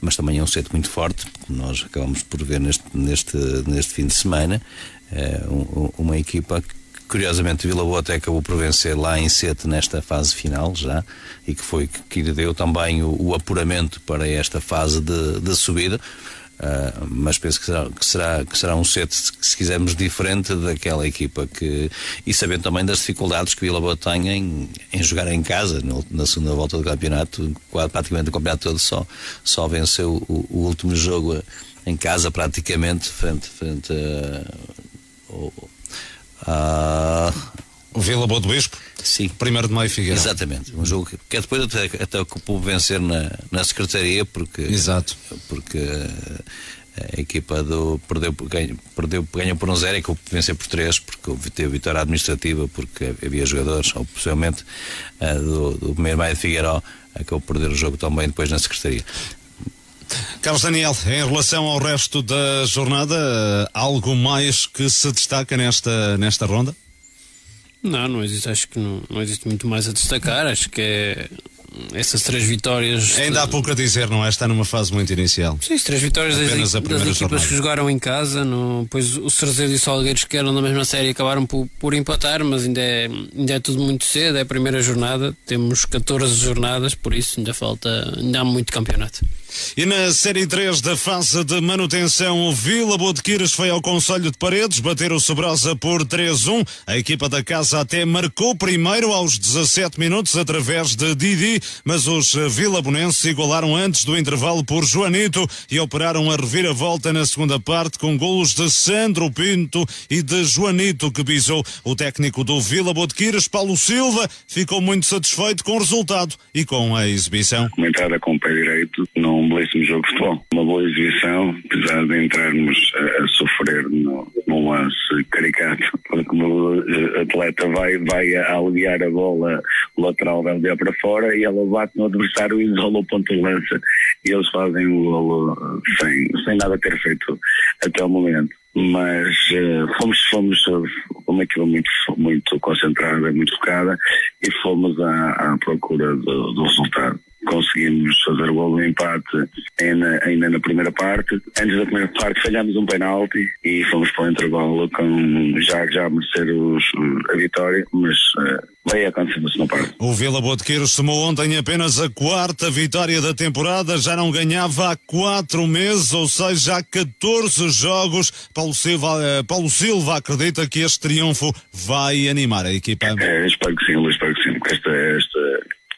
mas também é um set muito forte, como nós acabamos por ver neste, neste, neste fim de semana. É um- um- uma equipa que, curiosamente, Vila Boa até acabou por vencer lá em Sete nesta fase final já, e que foi que, lhe deu também o, o apuramento para esta fase de, de subida. Ah, mas penso que será, que será, que será um set, se se quisermos, diferente daquela equipa que. E sabendo também das dificuldades que Vila Boa tem em, em jogar em casa, no- na segunda volta do campeonato, quase praticamente o campeonato todo só, só venceu o, o último jogo em casa, praticamente, frente, frente a. ao- a- O Vila Boa do Bispo? Sim. Primeiro de maio Figueiredo. Exatamente. Um jogo que, que depois até, até ocupou vencer na, na Secretaria, porque. Exato. Porque eh, a equipa do perdeu, ganhou, perdeu, ganhou por um zero e que vencer por três, porque teve vitória administrativa, porque havia jogadores, ou possivelmente eh, do, do primeiro maio de Figueiró, acabou por perder o jogo também depois na Secretaria. Carlos Daniel, em relação ao resto da jornada, algo mais que se destaca nesta, nesta ronda? Não, não existe, acho que não, não existe muito mais a destacar. Acho que é essas três vitórias. Ainda há pouco a dizer, não é? Está numa fase muito inicial. Sim, as três vitórias das, Apenas a das primeira equipas jornada. que jogaram em casa, no, pois o Cerzedo e o Salgueiros que eram da mesma série acabaram por, por empatar, mas ainda é, ainda é tudo muito cedo, é a primeira jornada, temos 14 jornadas, por isso ainda falta, ainda há muito campeonato. E na Série 3 da fase de manutenção, o Vila Boa de Quiras foi ao Conselho de Paredes bater o Sobrosa por 3-1. A equipa da casa até marcou primeiro aos 17 minutos através de Didi, mas os eh, vilabonenses igualaram antes do intervalo por Joanito e operaram a reviravolta na segunda parte com golos de Sandro Pinto e de Joanito que pisou. O técnico do Vila Quiras, Paulo Silva, ficou muito satisfeito com o resultado e com a exibição. uma entrada com o pé direito num belíssimo jogo de futebol. Uma boa exibição, apesar de entrarmos a, a sofrer no, num lance caricato, porque o eh, atleta vai, vai a aliviar a bola lateral, vai aliviar para fora e ela bate no adversário e isola o ponto de lança e eles fazem o golo eh, sem, sem nada ter feito até o momento. Mas eh, fomos, fomos uma equipa muito, muito concentrada, muito focada e fomos à, à procura do, do resultado conseguimos fazer o gol do empate ainda, ainda na primeira parte. Antes da primeira parte falhámos um penalti e fomos para o intervalo com já, já a merecer os, a vitória, mas uh, vai acontecer na segunda parte. O Vila Boa de Queiros tomou ontem apenas a quarta vitória da temporada, já não ganhava há quatro meses, ou seja, há 14 jogos. Paulo Silva, eh, Paulo Silva acredita que este triunfo vai animar a equipa. É, espero que sim, Luís, espero que sim, porque esta, esta,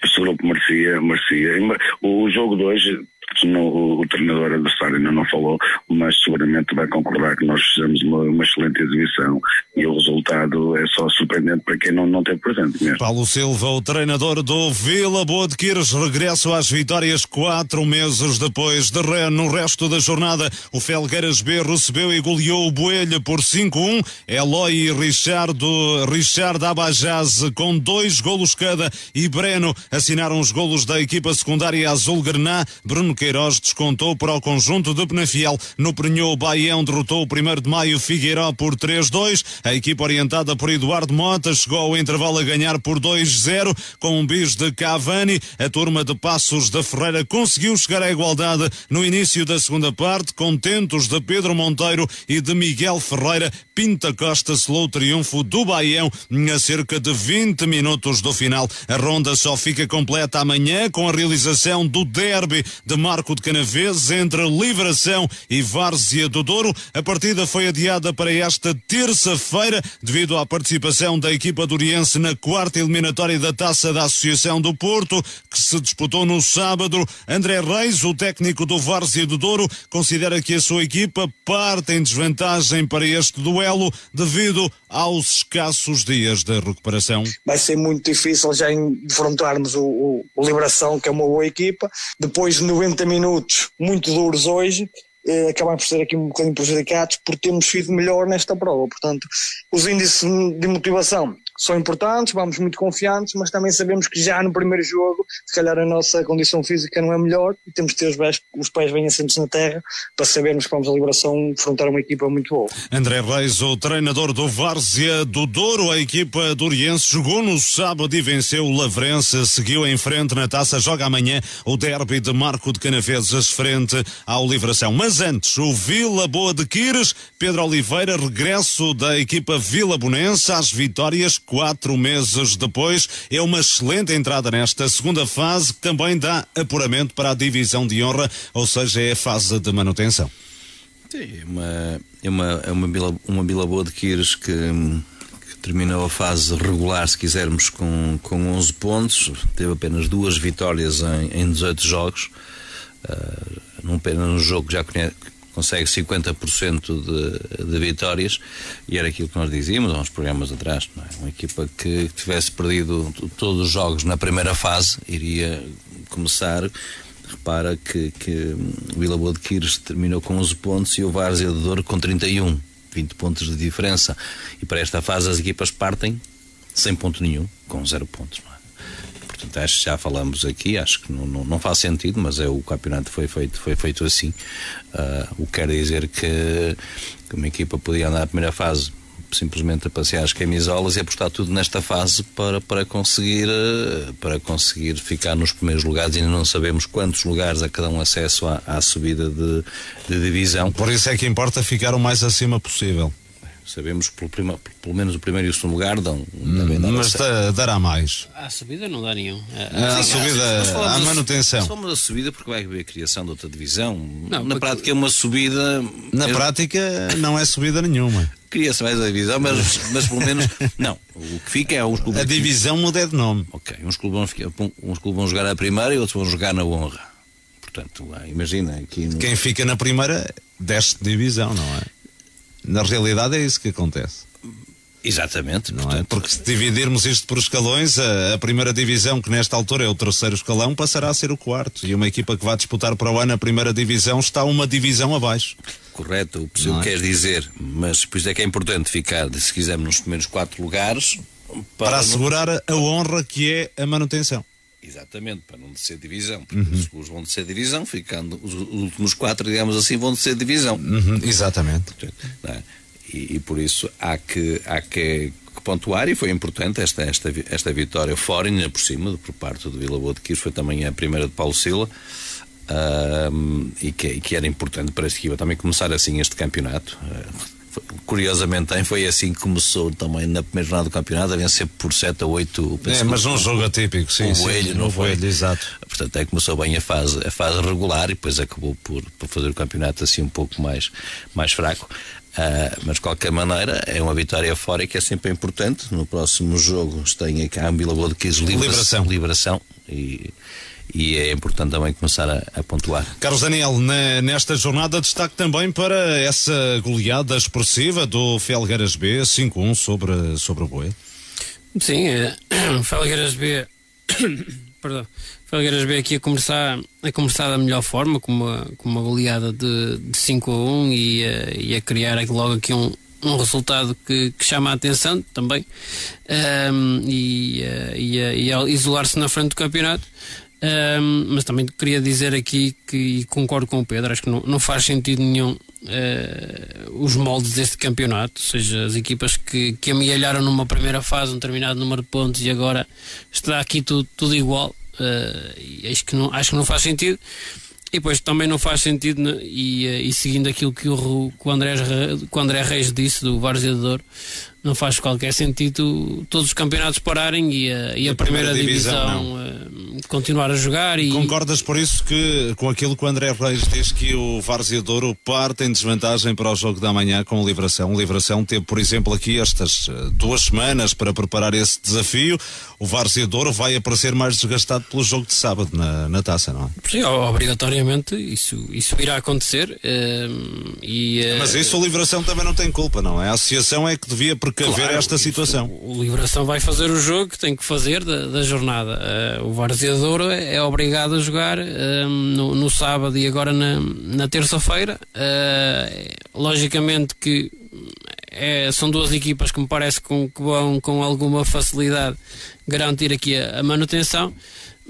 este grupo merecia, merecia. O, jogo de hoje, no, o, treinador adversário ainda não falou, mas seguramente vai concordar que nós fizemos uma, uma excelente exibição e o resultado é só surpreendente para quem não, não teve presente mesmo. Paulo Silva, o treinador do Vila Boa de Quires, regressa às vitórias quatro meses depois de re... no resto da jornada. O Felgueiras B recebeu e goleou o Boelha por 5-1. Eloy e Richardo, Richard Abajaz com dois golos cada e Breno assinaram os golos da equipa secundária Azul Grená. Bruno Queiroz descontou para o conjunto de Penafiel. No Prenhou, o Baião derrotou o 1 de maio Figueiró por 3-2. A equipa orientada por Eduardo Mota chegou ao intervalo a ganhar por 2-0 com um bis de Cavani. A turma de Passos da Ferreira conseguiu chegar à igualdade no início da segunda parte, contentos de Pedro Monteiro e de Miguel Ferreira. Pinta Costa selou o triunfo do Baião a cerca de 20 minutos do final. A ronda só fica completa amanhã com a realização do derby de Marco de Canaveses entre Livração e Várzea do Douro. A partida foi adiada para esta terça-feira devido à participação da equipa duriense na quarta eliminatória da Taça da Associação do Porto, que se disputou no sábado. André Reis, o técnico do Várzea do Douro, considera que a sua equipa parte em desvantagem para este duelo devido aos escassos dias de recuperação. Vai ser muito difícil já enfrentarmos o, o, o Liberação, que é uma boa equipa. Depois de 90 minutos muito duros hoje, eh, acabamos por ser aqui um bocadinho prejudicados por termos sido melhor nesta prova. Portanto, os índices de motivação são importantes, vamos muito confiantes, mas também sabemos que já no primeiro jogo, se calhar a nossa condição física não é melhor e temos de ter os pés, os pés bem assentos na terra para sabermos que vamos à Liberação enfrentar uma equipa muito boa. André Reis, o treinador do Várzea do Douro, a equipa do Oriense jogou no sábado e venceu o Lavrense, seguiu em frente na taça, joga amanhã o derby de Marco de Canaveses frente ao Livração. Mas antes, o Vila Boa de Quires, Pedro Oliveira, regresso da equipa Vila Bonense às vitórias quatro meses depois. É uma excelente entrada nesta segunda fase, que também dá apuramento para a divisão de honra, ou seja, é a fase de manutenção. Sim, é uma, é uma, é uma, bila, uma de Quires que, que, terminou a fase regular, se quisermos, com, com 11 pontos. Teve apenas duas vitórias em, em 18 jogos. Uh, num, num jogo que já consegue 50% de, de vitórias e era aquilo que nós dizíamos há uns programas atrás, não é? Uma equipa que tivesse perdido todos os jogos na primeira fase iria começar repara que, que o Boa de Quires terminou com 11 pontos e o Várzea de Douro com 31 20 pontos de diferença e para esta fase as equipas partem sem ponto nenhum, com zero pontos é? Portanto, acho que já falamos aqui, acho que não, não, não, faz sentido, mas é o campeonato foi feito, foi feito assim. Uh, o que quer dizer que, que uma equipa podia andar na primeira fase simplesmente a passear as camisolas e apostar tudo nesta fase para, para, conseguir, para conseguir ficar nos primeiros lugares. Ainda não sabemos quantos lugares a cada um acesso à, à subida de, de divisão. Por isso é que importa ficar o mais acima possível. Sabemos que pelo, prima, pelo menos o primeiro e o segundo lugar dão. Hum, mas dará mais. À subida não dá nenhum. À subida, à manutenção. Somos a subida porque vai haver a criação de outra divisão. Não, na prática é uma subida. Na é... prática não é subida nenhuma. Cria-se mais a divisão, mas, mas pelo menos. Não. O que fica é uns clubes. A divisão muda de nome. Ok. Uns clubes, vão, uns clubes vão jogar a primeira e outros vão jogar na honra. Portanto, imagina. Aqui no... Quem fica na primeira desce de divisão, não é? Na realidade é isso que acontece. Exatamente. Não é? portanto... é? Porque se dividirmos isto por escalões, a, a, primeira divisão, que nesta altura é o terceiro escalão, passará a ser o quarto. E uma equipa que vai disputar para o ano a primeira divisão está uma divisão abaixo. Correto, o que é? quer dizer, mas por isso é que é importante ficar, se quisermos, nos primeiros quatro lugares. Para, para assegurar a honra que é a manutenção. Exatamente, para não descer divisão. Porque uhum. os seguros vão descer divisão, ficando os, últimos quatro, digamos assim, vão descer divisão. Uhum, exatamente. É? E, e, por isso há que, há que, pontuar, e foi importante esta, esta, esta vitória fora, ainda por cima, por parte do Vila Boa de Quires, foi também a primeira de Paulo Sila. Uh, e, que, que, era importante para esta equipa também começar assim este campeonato. Uh, curiosamente foi assim que começou também na primeira jornada do campeonato a vencer por 7 a 8 é, mas num jogo atípico sim, o sim, Boelho, não foi? exato. Portanto é que começou bem a fase, a fase regular e depois acabou por, por fazer o campeonato assim um pouco mais, mais fraco. Uh, mas de qualquer maneira é uma vitória fora e que é sempre importante. No próximo jogo tem aqui a Ambila Boa de Quis Liberação, liberação. E e é importante também começar a, a pontuar. Carlos Daniel, na, nesta jornada destaque também para essa goleada expressiva do Felgueiras B, 5-1 sobre, sobre o Boia. Sim, é, Felgueiras B, perdão, Felgueiras B aqui a começar, a começar da melhor forma, com uma, com uma goleada de, de 5 a 1 e a, e a criar logo aqui um, um resultado que, que, chama a atenção também um, e, e, a, e a isolar-se na frente do campeonato. Um, mas também queria dizer aqui que e concordo com o Pedro, acho que não, não faz sentido nenhum uh, os moldes deste campeonato, ou seja, as equipas que, que amealharam numa primeira fase um determinado número de pontos e agora está aqui tudo, tudo igual. Uh, acho, que não, acho que não faz sentido. E depois também não faz sentido, e, eh, e seguindo aquilo que o, que o, André, que o André Reis disse do Douro, não faz qualquer sentido todos os campeonatos pararem e a, e a, a primeira, primeira, divisão, divisão uh, continuar a jogar. E... Concordas por isso que com aquilo que o André Reis diz que o Várzea Douro parte em desvantagem para o jogo da manhã com o Livração? O Livração teve, por exemplo, aqui estas uh, duas semanas para preparar esse desafio. O Várzea Douro vai aparecer mais desgastado pelo jogo de sábado na, na taça, não é? Sim, obrigatoriamente isso, isso irá acontecer. Uh, e, Mas isso o Livração também não tem culpa, não é? A associação é que devia precaver claro, esta situação. O Liberação vai fazer o jogo que tem que fazer da, da jornada. Uh, o Várzea Douro é, é obrigado a jogar uh, no, no, sábado e agora na, na terça-feira. Uh, logicamente que é, são duas equipas que me parece que vão com alguma facilidade garantir aqui a, a manutenção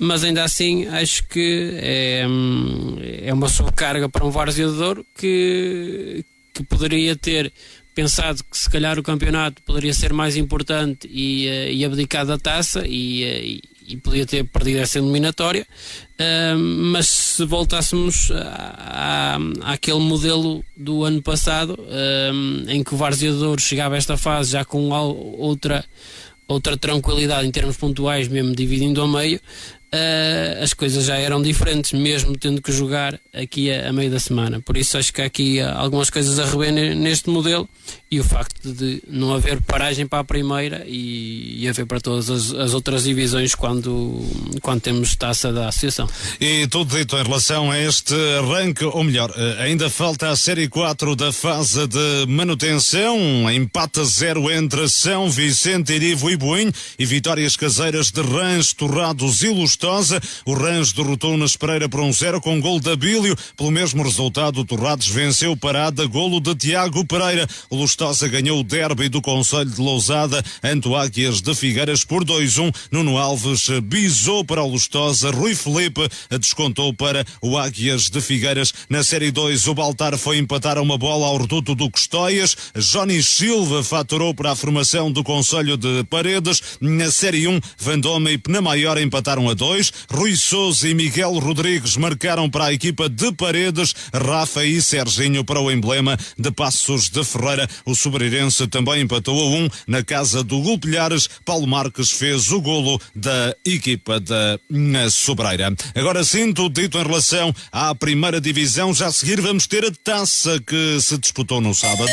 mas ainda assim acho que é, hum, é uma sobrecarga para um Várzea Douro que, que poderia ter pensado que se calhar o campeonato poderia ser mais importante e, uh, e abdicado da taça e, uh, e, e podia ter perdido essa eliminatória, uh, mas se voltássemos à, àquele modelo do ano passado, em que o Várzea chegava a esta fase já com outra outra tranquilidade em termos pontuais, mesmo dividindo ao meio, uh, as coisas já eram diferentes, mesmo tendo que jogar aqui a, a, meio da semana. Por isso acho que há aqui algumas coisas a rever neste modelo e o facto de não haver paragem para a primeira e, e haver para todas as, as, outras divisões quando, quando temos taça da associação. E tudo dito em relação a este arranque, ou melhor, eh, ainda falta a Série 4 da fase de manutenção, empate a zero entre São Vicente, Irivo e Boim e vitórias caseiras de Rãs, Torrados e O Rãs derrotou na Espereira por um zero com gol de Abílio. Pelo mesmo resultado, o Torrados venceu parada, golo de Tiago Pereira. O Lustosa ganhou o derby do Conselho de Lousada ante o Águias de Figueiras por 2-1. Nuno Alves bisou para o Lustosa. Rui Felipe descontou para o Águias de Figueiras. Na Série 2, o Baltar foi empatar uma bola ao reduto do Custóias. Johnny Silva faturou para a formação do Conselho de Paredes. Na Série 1, Vandoma e Penamaior empataram a 2. Rui Souza e Miguel Rodrigues marcaram para a equipa de Paredes. Rafa e Serginho para o emblema de Passos de Ferreira. O Sobreirense também empatou a um na casa do Gulpilhares. Paulo Marques fez o golo da equipa da Sobreira. Agora sim, tudo dito em relação à primeira divisão. Já a seguir vamos ter a taça que se disputou no sábado.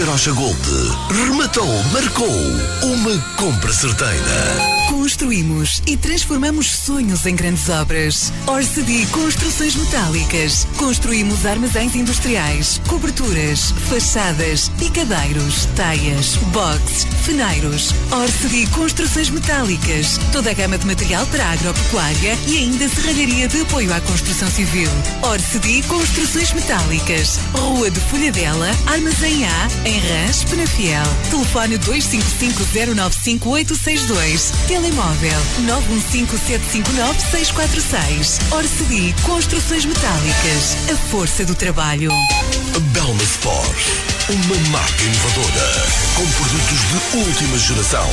Gold, rematou, marcou uma compra certeira. Construímos e transformamos sonhos em grandes obras. Orcedi Construções Metálicas. Construímos armazéns industriais, coberturas, fachadas, picadeiros, taias, boxes, feneiros. Orcedi Construções Metálicas. Toda a gama de material para agropecuária e ainda serralharia de apoio à construção civil. Orcedi Construções Metálicas. Rua de Folhadela, Armazém A, em Rãs, Penafiel. Telefone 255-095-862 telemóvel 915759646. Orcedi Construções Metálicas. A força do trabalho. Belma Sport. Uma marca inovadora. Com produtos de última geração.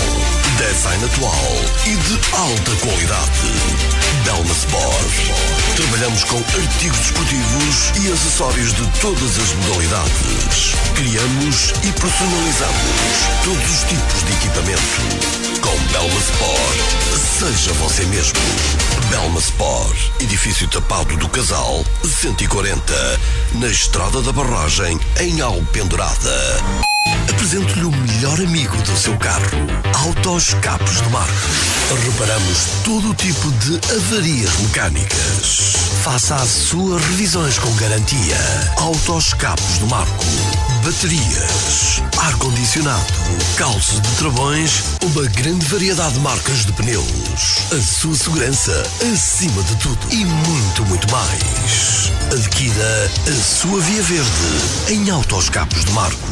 Design atual e de alta qualidade. Belma Sport. Trabalhamos com artigos desportivos e acessórios de todas as modalidades. Criamos e personalizamos todos os tipos de equipamento. Com Belma Sport, seja você mesmo. Belma Sport, edifício tapado do Casal, 140, na Estrada da Barragem, em Alpendurada. Apresento-lhe o melhor amigo do seu carro, Autos Capos de Marco. Reparamos todo o tipo de avarias mecânicas. Faça as suas revisões com garantia. Autos Capos de Marco. Baterias, ar-condicionado, calços de travões, uma grande variedade de marcas de pneus. A sua segurança acima de tudo e muito, muito mais. Adquira a sua via verde em Autoscapos de Marco.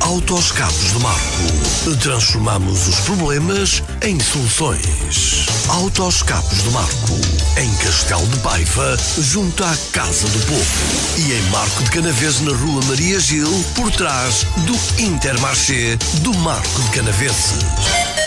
Autoscapos de Marco. Transformamos os problemas em soluções. Autoscapos de Marco. Em Castelo de Paiva, junto à Casa do Povo. E em Marco de Canaveses, na Rua Maria Gil, por trás do Intermarché do Marco de Canaveses.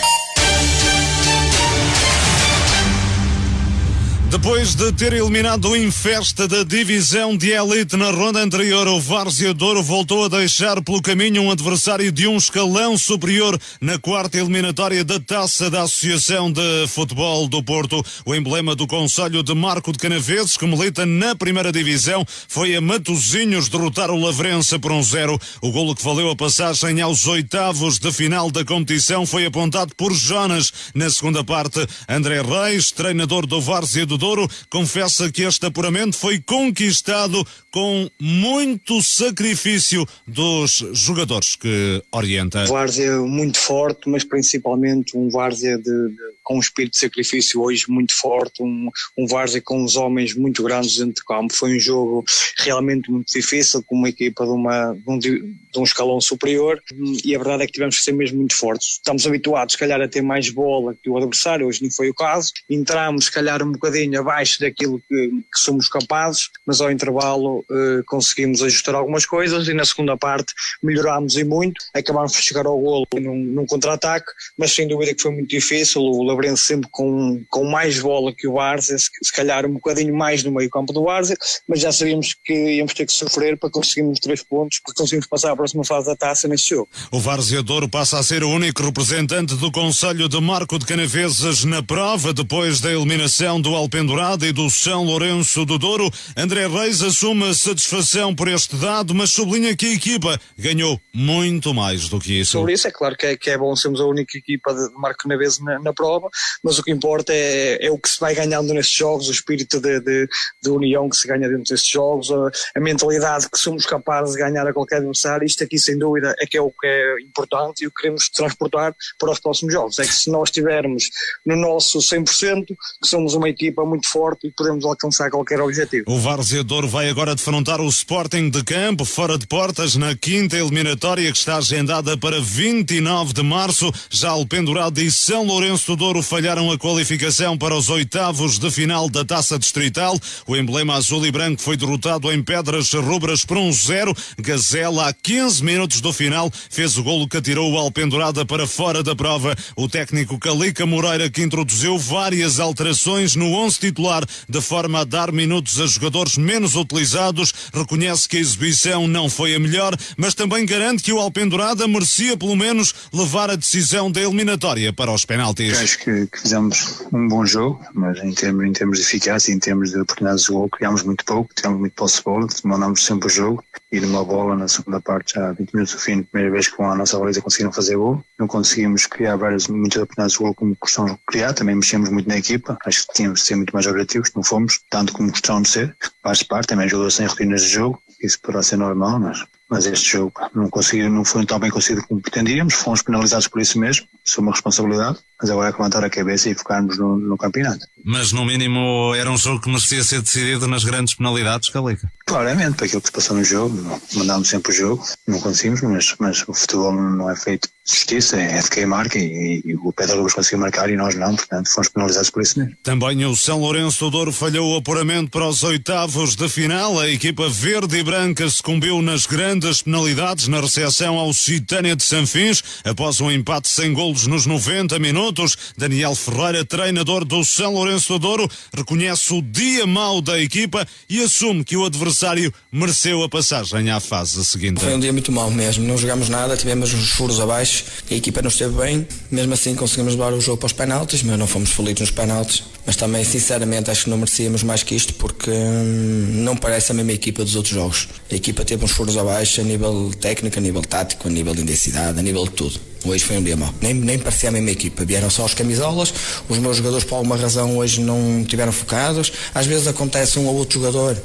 Depois de ter eliminado o Infesta da divisão de elite na ronda anterior, o Várzea Douro voltou a deixar pelo caminho um adversário de um escalão superior na quarta eliminatória da taça da Associação de Futebol do Porto. O emblema do Conselho de Marco de Canaveses, que milita na primeira divisão, foi a Matozinhos derrotar o Lavrença por um zero. O golo que valeu a passagem aos oitavos de final da competição foi apontado por Jonas. Na segunda parte, André Reis, treinador do Várzea do Douro, confessa que este apuramento foi conquistado com muito sacrifício dos jogadores que orienta. Várzea muito forte, mas principalmente um Várzea de, de, com um espírito de sacrifício hoje muito forte, um, um Várzea com os homens muito grandes dentro do campo. Foi um jogo realmente muito difícil, com uma equipa de, uma, de, um, de um escalão superior e a verdade é que tivemos que ser mesmo muito fortes. Estamos habituados, se calhar, a ter mais bola que o adversário, hoje não foi o caso. Entramos, se calhar, um bocadinho abaixo daquilo que, que somos capazes, mas ao intervalo eh, conseguimos ajustar algumas coisas e na segunda parte melhorámos e muito. Acabámos de chegar ao golo num, num contra-ataque, mas sem dúvida que foi muito difícil. O Labrense sempre com, com mais bola que o Várzea, se, calhar um bocadinho mais no meio campo do Várzea, mas já sabíamos que íamos ter que sofrer para conseguirmos três pontos, para conseguirmos passar à próxima fase da taça nesse jogo. O Várzea Douro passa a ser o único representante do Conselho de Marco de Canaveses na prova, depois da eliminação do Alpendurado e do São Lourenço do Douro. André Reis assume a satisfação por este dado, mas sublinha que a equipa ganhou muito mais do que isso. Sobre isso, é claro que é, que é bom sermos a única equipa de Marco Canaveses na, na, prova, mas o que importa é, é, o que se vai ganhando nestes jogos, o espírito de, de, de união que se ganha dentro destes jogos, a, a, mentalidade que somos capazes de ganhar a qualquer adversário. Isto aqui, sem dúvida, é que é o que é importante e o que queremos transportar para os próximos jogos. É que se nós estivermos no nosso 100%, que somos uma equipa muito forte e podemos alcançar qualquer objetivo. O Várzea Douro vai agora defrontar o Sporting de Campo, fora de portas, na quinta eliminatória que está agendada para 29 de março. Já o Pendurado e São Lourenço do falharam a qualificação para os oitavos de final da Taça Distrital. O emblema azul e branco foi derrotado em Pedras Rubras por um zero. Gazela, a 15 minutos do final, fez o golo que atirou o Alpendurada para fora da prova. O técnico Calica Moreira, que introduziu várias alterações no 11 titular, de forma a dar minutos a jogadores menos utilizados, reconhece que a exibição não foi a melhor, mas também garante que o Alpendurada merecia pelo menos levar a decisão da eliminatória para os penaltis. Que, que fizemos um bom jogo, mas em termos, em termos de eficácia, em termos de oportunidades de gol, criámos muito pouco, tivemos muito posse de bola, mandámos sempre o jogo e numa bola na segunda parte, já 20 minutos do fim, primeira vez que com a nossa baliza conseguiram fazer gol. Não conseguimos criar várias, muitas oportunidades de gol como costumamos criar, também mexemos muito na equipa, acho que tínhamos de ser muito mais objetivos, não fomos, tanto como gostávamos de ser. Faz parte, também jogador sem rotinas de jogo, isso poderá ser normal, mas, mas este jogo não, consegui, não foi tão bem conseguido como pretendíamos, fomos penalizados por isso mesmo, isso é uma responsabilidade, mas agora é levantar a cabeça e focarmos no, no campeonato. Mas no mínimo era um jogo que merecia ser decidido nas grandes penalidades, Calica. Claramente, para aquilo que se passou no jogo, mandámos sempre o jogo, não conseguimos, mas, mas o futebol não é feito de justiça, é de quem marca e, e o Pedro Luz conseguiu marcar e nós não, portanto fomos penalizados por isso mesmo. Também o São Lourenço do Douro falhou o apuramento para os oitavos de final, a equipa verde e branca sucumbiu nas grandes penalidades na recepção ao Citânia de Sanfins, após um empate sem golos nos 90 minutos. Daniel Ferreira, treinador do São Lourenço do Douro, reconhece o dia mau da equipa e assume que o adversário mereceu a passagem à fase seguinte. Foi um dia muito mau mesmo, não jogámos nada, tivemos uns furos abaixo, a equipa não esteve bem, mesmo assim conseguimos levar o jogo para os penaltis, mas não fomos felizes nos penaltis. Mas também, sinceramente, acho que não merecíamos mais que isto porque hum, não parece a mesma equipa dos outros jogos. A equipa teve uns furos abaixo a nível técnico, a nível tático, a nível de intensidade, a nível de tudo. Hoje foi um dia mau. Nem, nem parecia a mesma equipa. Vieram só as camisolas, os meus jogadores, por alguma razão, hoje não estiveram focados. Às vezes acontece um ou outro jogador.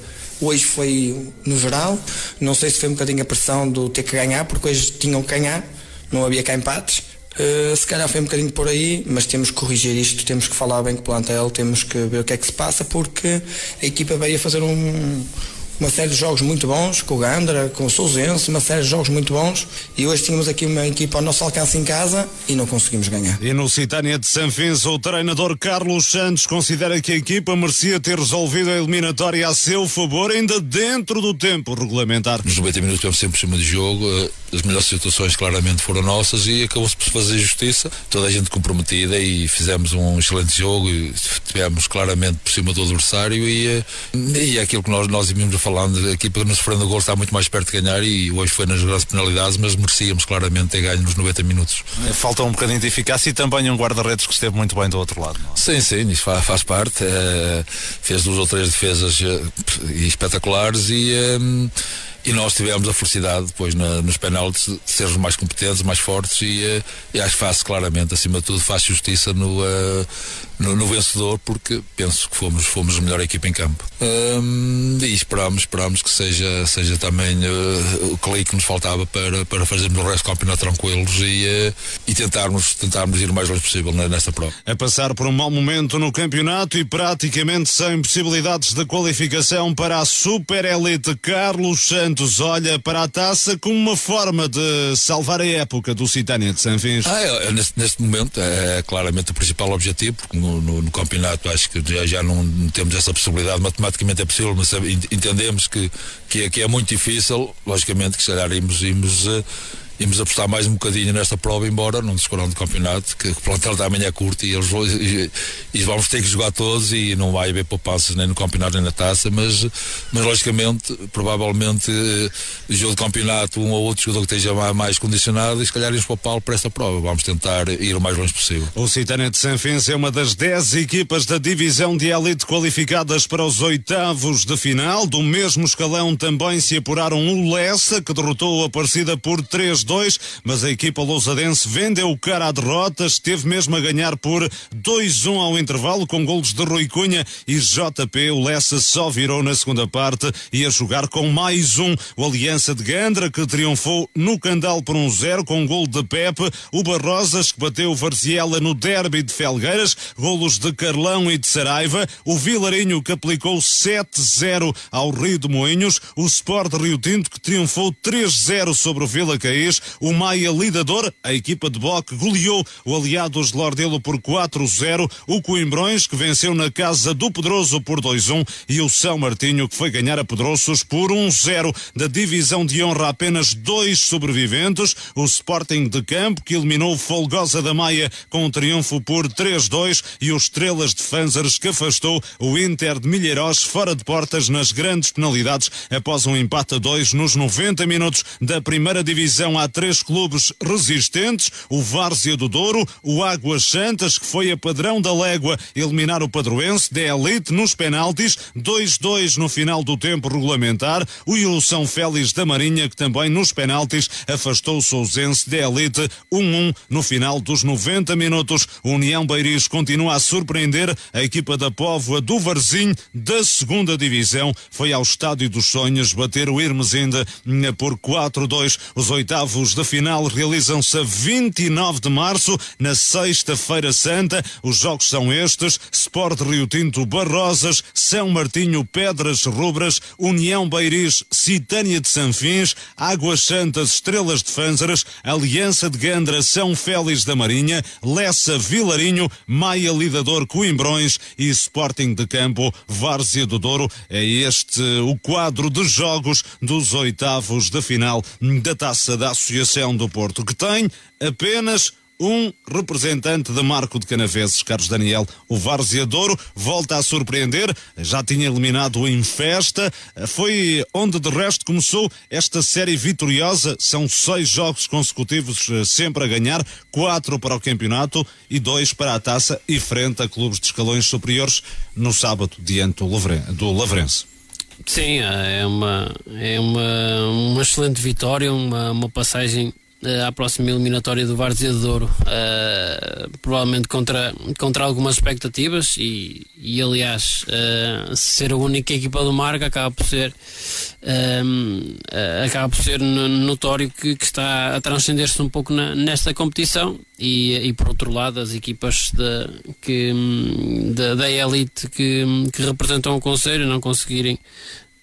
Hoje foi no geral. Não sei se foi um bocadinho a pressão do ter que ganhar, porque hoje tinham que ganhar. Não havia cá empates. Uh, se calhar foi um bocadinho por aí, mas temos que corrigir isto, temos que falar bem com o plantel, temos que ver o que é que se passa, porque a equipa veio a fazer um, uma série de jogos muito bons, com o Gandra, com o Sousense, uma série de jogos muito bons, e hoje tínhamos aqui uma equipa ao nosso alcance em casa e não conseguimos ganhar. E no Citânia de Sanfins, o treinador Carlos Santos considera que a equipa merecia ter resolvido a eliminatória a seu favor, ainda dentro do tempo regulamentar. Nos 90 minutos tivemos sempre por cima de jogo, eh, as melhores situações claramente foram nossas e acabou-se por fazer justiça, toda a gente comprometida e fizemos um excelente jogo e tivemos claramente por cima do adversário e, eh, e é aquilo que nós, nós íamos falando, a equipa no sofrendo gol está muito mais perto de ganhar e hoje foi nas grandes penalidades, mas merecíamos claramente ter ganho nos 90 minutos. Falta um bocadinho de eficácia e também um guarda-redes que esteve muito bem do outro lado. É? Sim, sim, isso faz, faz parte. Uh, fez duas ou três defesas uh, espetaculares e. Um, e nós tivemos a felicidade depois na, nos penaltis de sermos mais competentes, mais fortes e, uh, e acho que faz claramente, acima de tudo, faz justiça no, uh, no, no, vencedor porque penso que fomos, fomos a melhor equipa em campo. Um, e esperamos, esperamos que seja, seja também uh, o clique que nos faltava para, para fazermos o resto do campeonato tranquilos e, e tentarmos, tentarmos ir o mais longe possível nesta prova. A passar por um mau momento no campeonato e praticamente sem possibilidades de qualificação para a Super Elite, Carlos Santos olha para a taça como uma forma de salvar a época do Citânia de Sanfins. Ah, é, é, neste, neste, momento é claramente o principal objetivo, porque no, no, campeonato. Acho que já, já não temos essa possibilidade, matematicamente é possível, mas entendemos que, que, é, que é muito difícil, logicamente que se calhar íamos, íamos uh, íamos apostar mais um bocadinho nesta prova, embora não descoram do campeonato, que o plantel também é curto e eles e, e, vamos ter que jogar todos e não vai haver poupanças nem no campeonato nem na taça, mas, mas logicamente, provavelmente, o jogo de campeonato, um ou outro jogador que esteja mais condicionado e se calhar irmos para o Paulo para esta prova. Vamos tentar ir o mais longe possível. O Citânia de Sanfins é uma das 10 equipas da divisão de elite qualificadas para os oitavos de final. Do mesmo escalão também se apuraram o Lessa, que derrotou a Aparecida por 3 2, mas a equipa lousadense vendeu o cara à derrota, esteve mesmo a ganhar por 2-1 ao intervalo com golos de Rui Cunha e JP. O Lessa só virou na segunda parte e a jogar com mais um. O Aliança de Gandra que triunfou no Candal por 1-0 um com um gol de Pepe. O Barrosas que bateu o Varziela no derby de Felgueiras, golos de Carlão e de Saraiva. O Vilarinho que aplicou 7-0 ao Rio de Moinhos. O Sport Rio Tinto que triunfou 3-0 sobre o Vila Caís o Maia Lidador, a equipa de Boque, goleou o Aliados de Lordelo por 4-0. O Coimbrões, que venceu na casa do Pedroso por 2-1. E o São Martinho, que foi ganhar a Pedroços por 1-0. Da divisão de honra, apenas dois sobreviventes. O Sporting de Campo, que eliminou Folgosa da Maia com um triunfo por 3-2. E o Estrelas de Fanzers, que afastou o Inter de Milheiros fora de portas nas grandes penalidades após um empate a 2 nos 90 minutos da primeira divisão à três clubes resistentes, o Várzea do Douro, o Águas Santas, que foi a padrão da légua eliminar o Padroense de elite nos penaltis, 2-2 no final do tempo regulamentar, o São Félix da Marinha, que também nos penaltis afastou o Sousense de elite, 1-1 no final dos 90 minutos. O União Beiris continua a surpreender a equipa da Póvoa do Varzim da segunda divisão. Foi ao Estádio dos Sonhos bater o Irmesinde por 4-2. Os oitavos oitavos da final realizam-se a 29 de março, na Sexta-feira Santa. Os jogos são estes: Sport Rio Tinto Barrosas, São Martinho Pedras Rubras, União Beiris, Citânia de Sanfins, Águas Santas Estrelas de Fânzaras, Aliança de Gandra São Félix da Marinha, Lessa Vilarinho, Maia Lidador Coimbrões e Sporting de Campo Várzea do Douro. É este o quadro de jogos dos oitavos da final da Taça da Associação do Porto, que tem apenas um representante de Marco de Canaveses, Carlos Daniel, o Várzea Douro, volta a surpreender, já tinha eliminado o Infesta, foi onde de resto começou esta série vitoriosa, são seis jogos consecutivos eh, sempre a ganhar, quatro para o campeonato e dois para a taça e frente a clubes de escalões superiores no sábado diante do Lavrense. Sim, é uma, é uma, uma excelente vitória, uma, uma passagem à próxima eliminatória do Várzea de Douro, uh, provavelmente contra, contra algumas expectativas e, e aliás, uh, ser a única equipa do Marca acaba por ser acaba por ser notório que, que está a transcender-se um pouco na, nesta competição e, e por outro lado as equipas de, que, da, da elite que, que representam o Conselho não conseguirem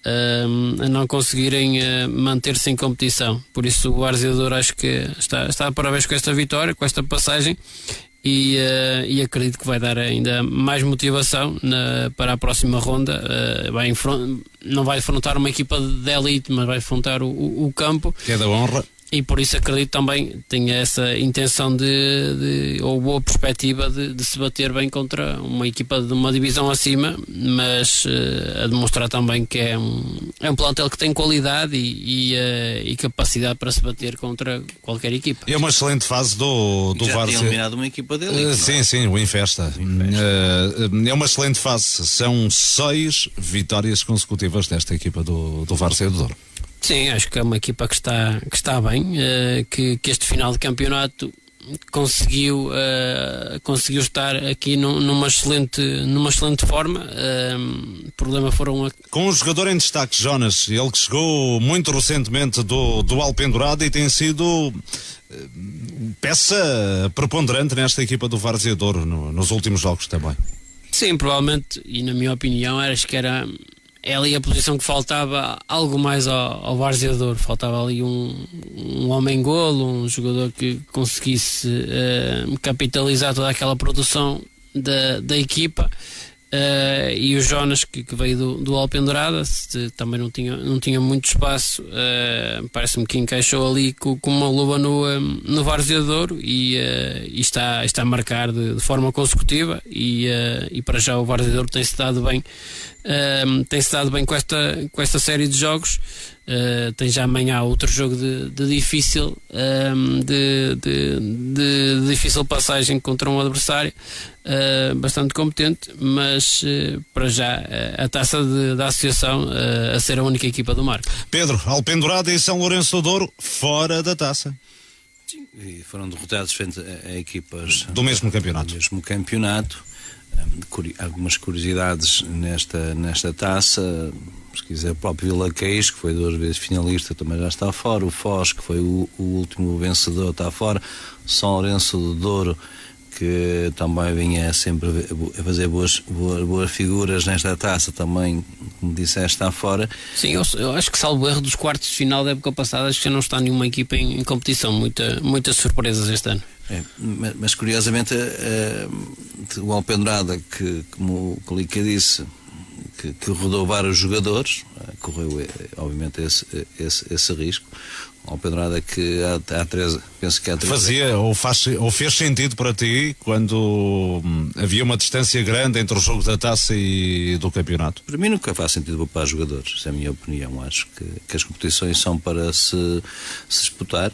uh, a não conseguirem uh, manter-se em competição. Por isso o Arzeador acho que está, está a parabéns com esta vitória, com esta passagem e, uh, e, acredito que vai dar ainda mais motivação na, para a próxima ronda. Uh, vai não vai enfrentar uma equipa de elite, mas vai enfrentar o, o, o campo. Que é da honra e por isso acredito também tenha essa intenção de, de ou boa perspectiva de, de, se bater bem contra uma equipa de uma divisão acima, mas uh, a demonstrar também que é um, é um plantel que tem qualidade e, e, uh, e, capacidade para se bater contra qualquer equipa. É uma excelente fase do, do Já Várzea. eliminado uma equipa dele. Uh, sim, sim, o Infesta. Uh, é uma excelente fase. São seis vitórias consecutivas desta equipa do, do Várzea do Douro. Sim, acho que é uma equipa que está, que está bem, uh, que, que este final de campeonato conseguiu uh, conseguiu estar aqui num, numa excelente numa excelente forma. Uh, problema foram a... com um jogador em destaque Jonas ele que chegou muito recentemente do do Alpendurado e tem sido uh, peça preponderante nesta equipa do Várzea Douro no, nos últimos jogos também. Sim provavelmente e na minha opinião acho que era é ali a posição que faltava algo mais ao, ao Varzeador. Faltava ali um, um homem-golo, um jogador que conseguisse uh, capitalizar toda aquela produção da, da equipa. Uh, e o Jonas, que, que veio do, do Alpendurada, também não tinha, não tinha muito espaço, uh, parece-me que encaixou ali com, com uma luva no, um, no Varzeador e, uh, e, está, está a marcar de, de forma consecutiva. E, e para já o Varzeador tem-se dado bem tem-se dado bem com esta, com esta série de jogos. Uh, tem já amanhã outro jogo de, de difícil um, de, de, de, difícil passagem contra um adversário uh, bastante competente, mas uh, para já a taça da associação a ser a única equipa do Marco. Pedro, Alpendurada e São Lourenço do Douro fora da taça. Sim, e foram derrotados frente a, a equipas do mesmo campeonato. Do mesmo campeonato algumas curiosidades nesta, nesta taça. Se quiser, o próprio Vila Queix, que foi duas vezes finalista, também já está fora. O Foz, que foi o, o último vencedor, está fora. São Lourenço do Douro, que também vinha sempre a fazer boas, boas, boas, figuras nesta taça, também, como disseste, está fora. Sim, eu, eu, acho que, salvo erro dos quartos de final da época passada, acho que já não está nenhuma equipa em, em competição. Muita, muitas surpresas este ano. É, mas curiosamente uh, o Alpendrada, que como o Clica disse, que, que, rodou vários jogadores, uh, correu uh, obviamente esse, esse, esse risco. O Alpendrada que há, há três, penso que há três... Fazia ou, faz, ou fez sentido para ti quando hum, havia uma distância grande entre o jogo da taça e do campeonato? Para mim nunca faz sentido para jogadores, essa é a minha opinião. Acho que, que as competições são para se, se disputar,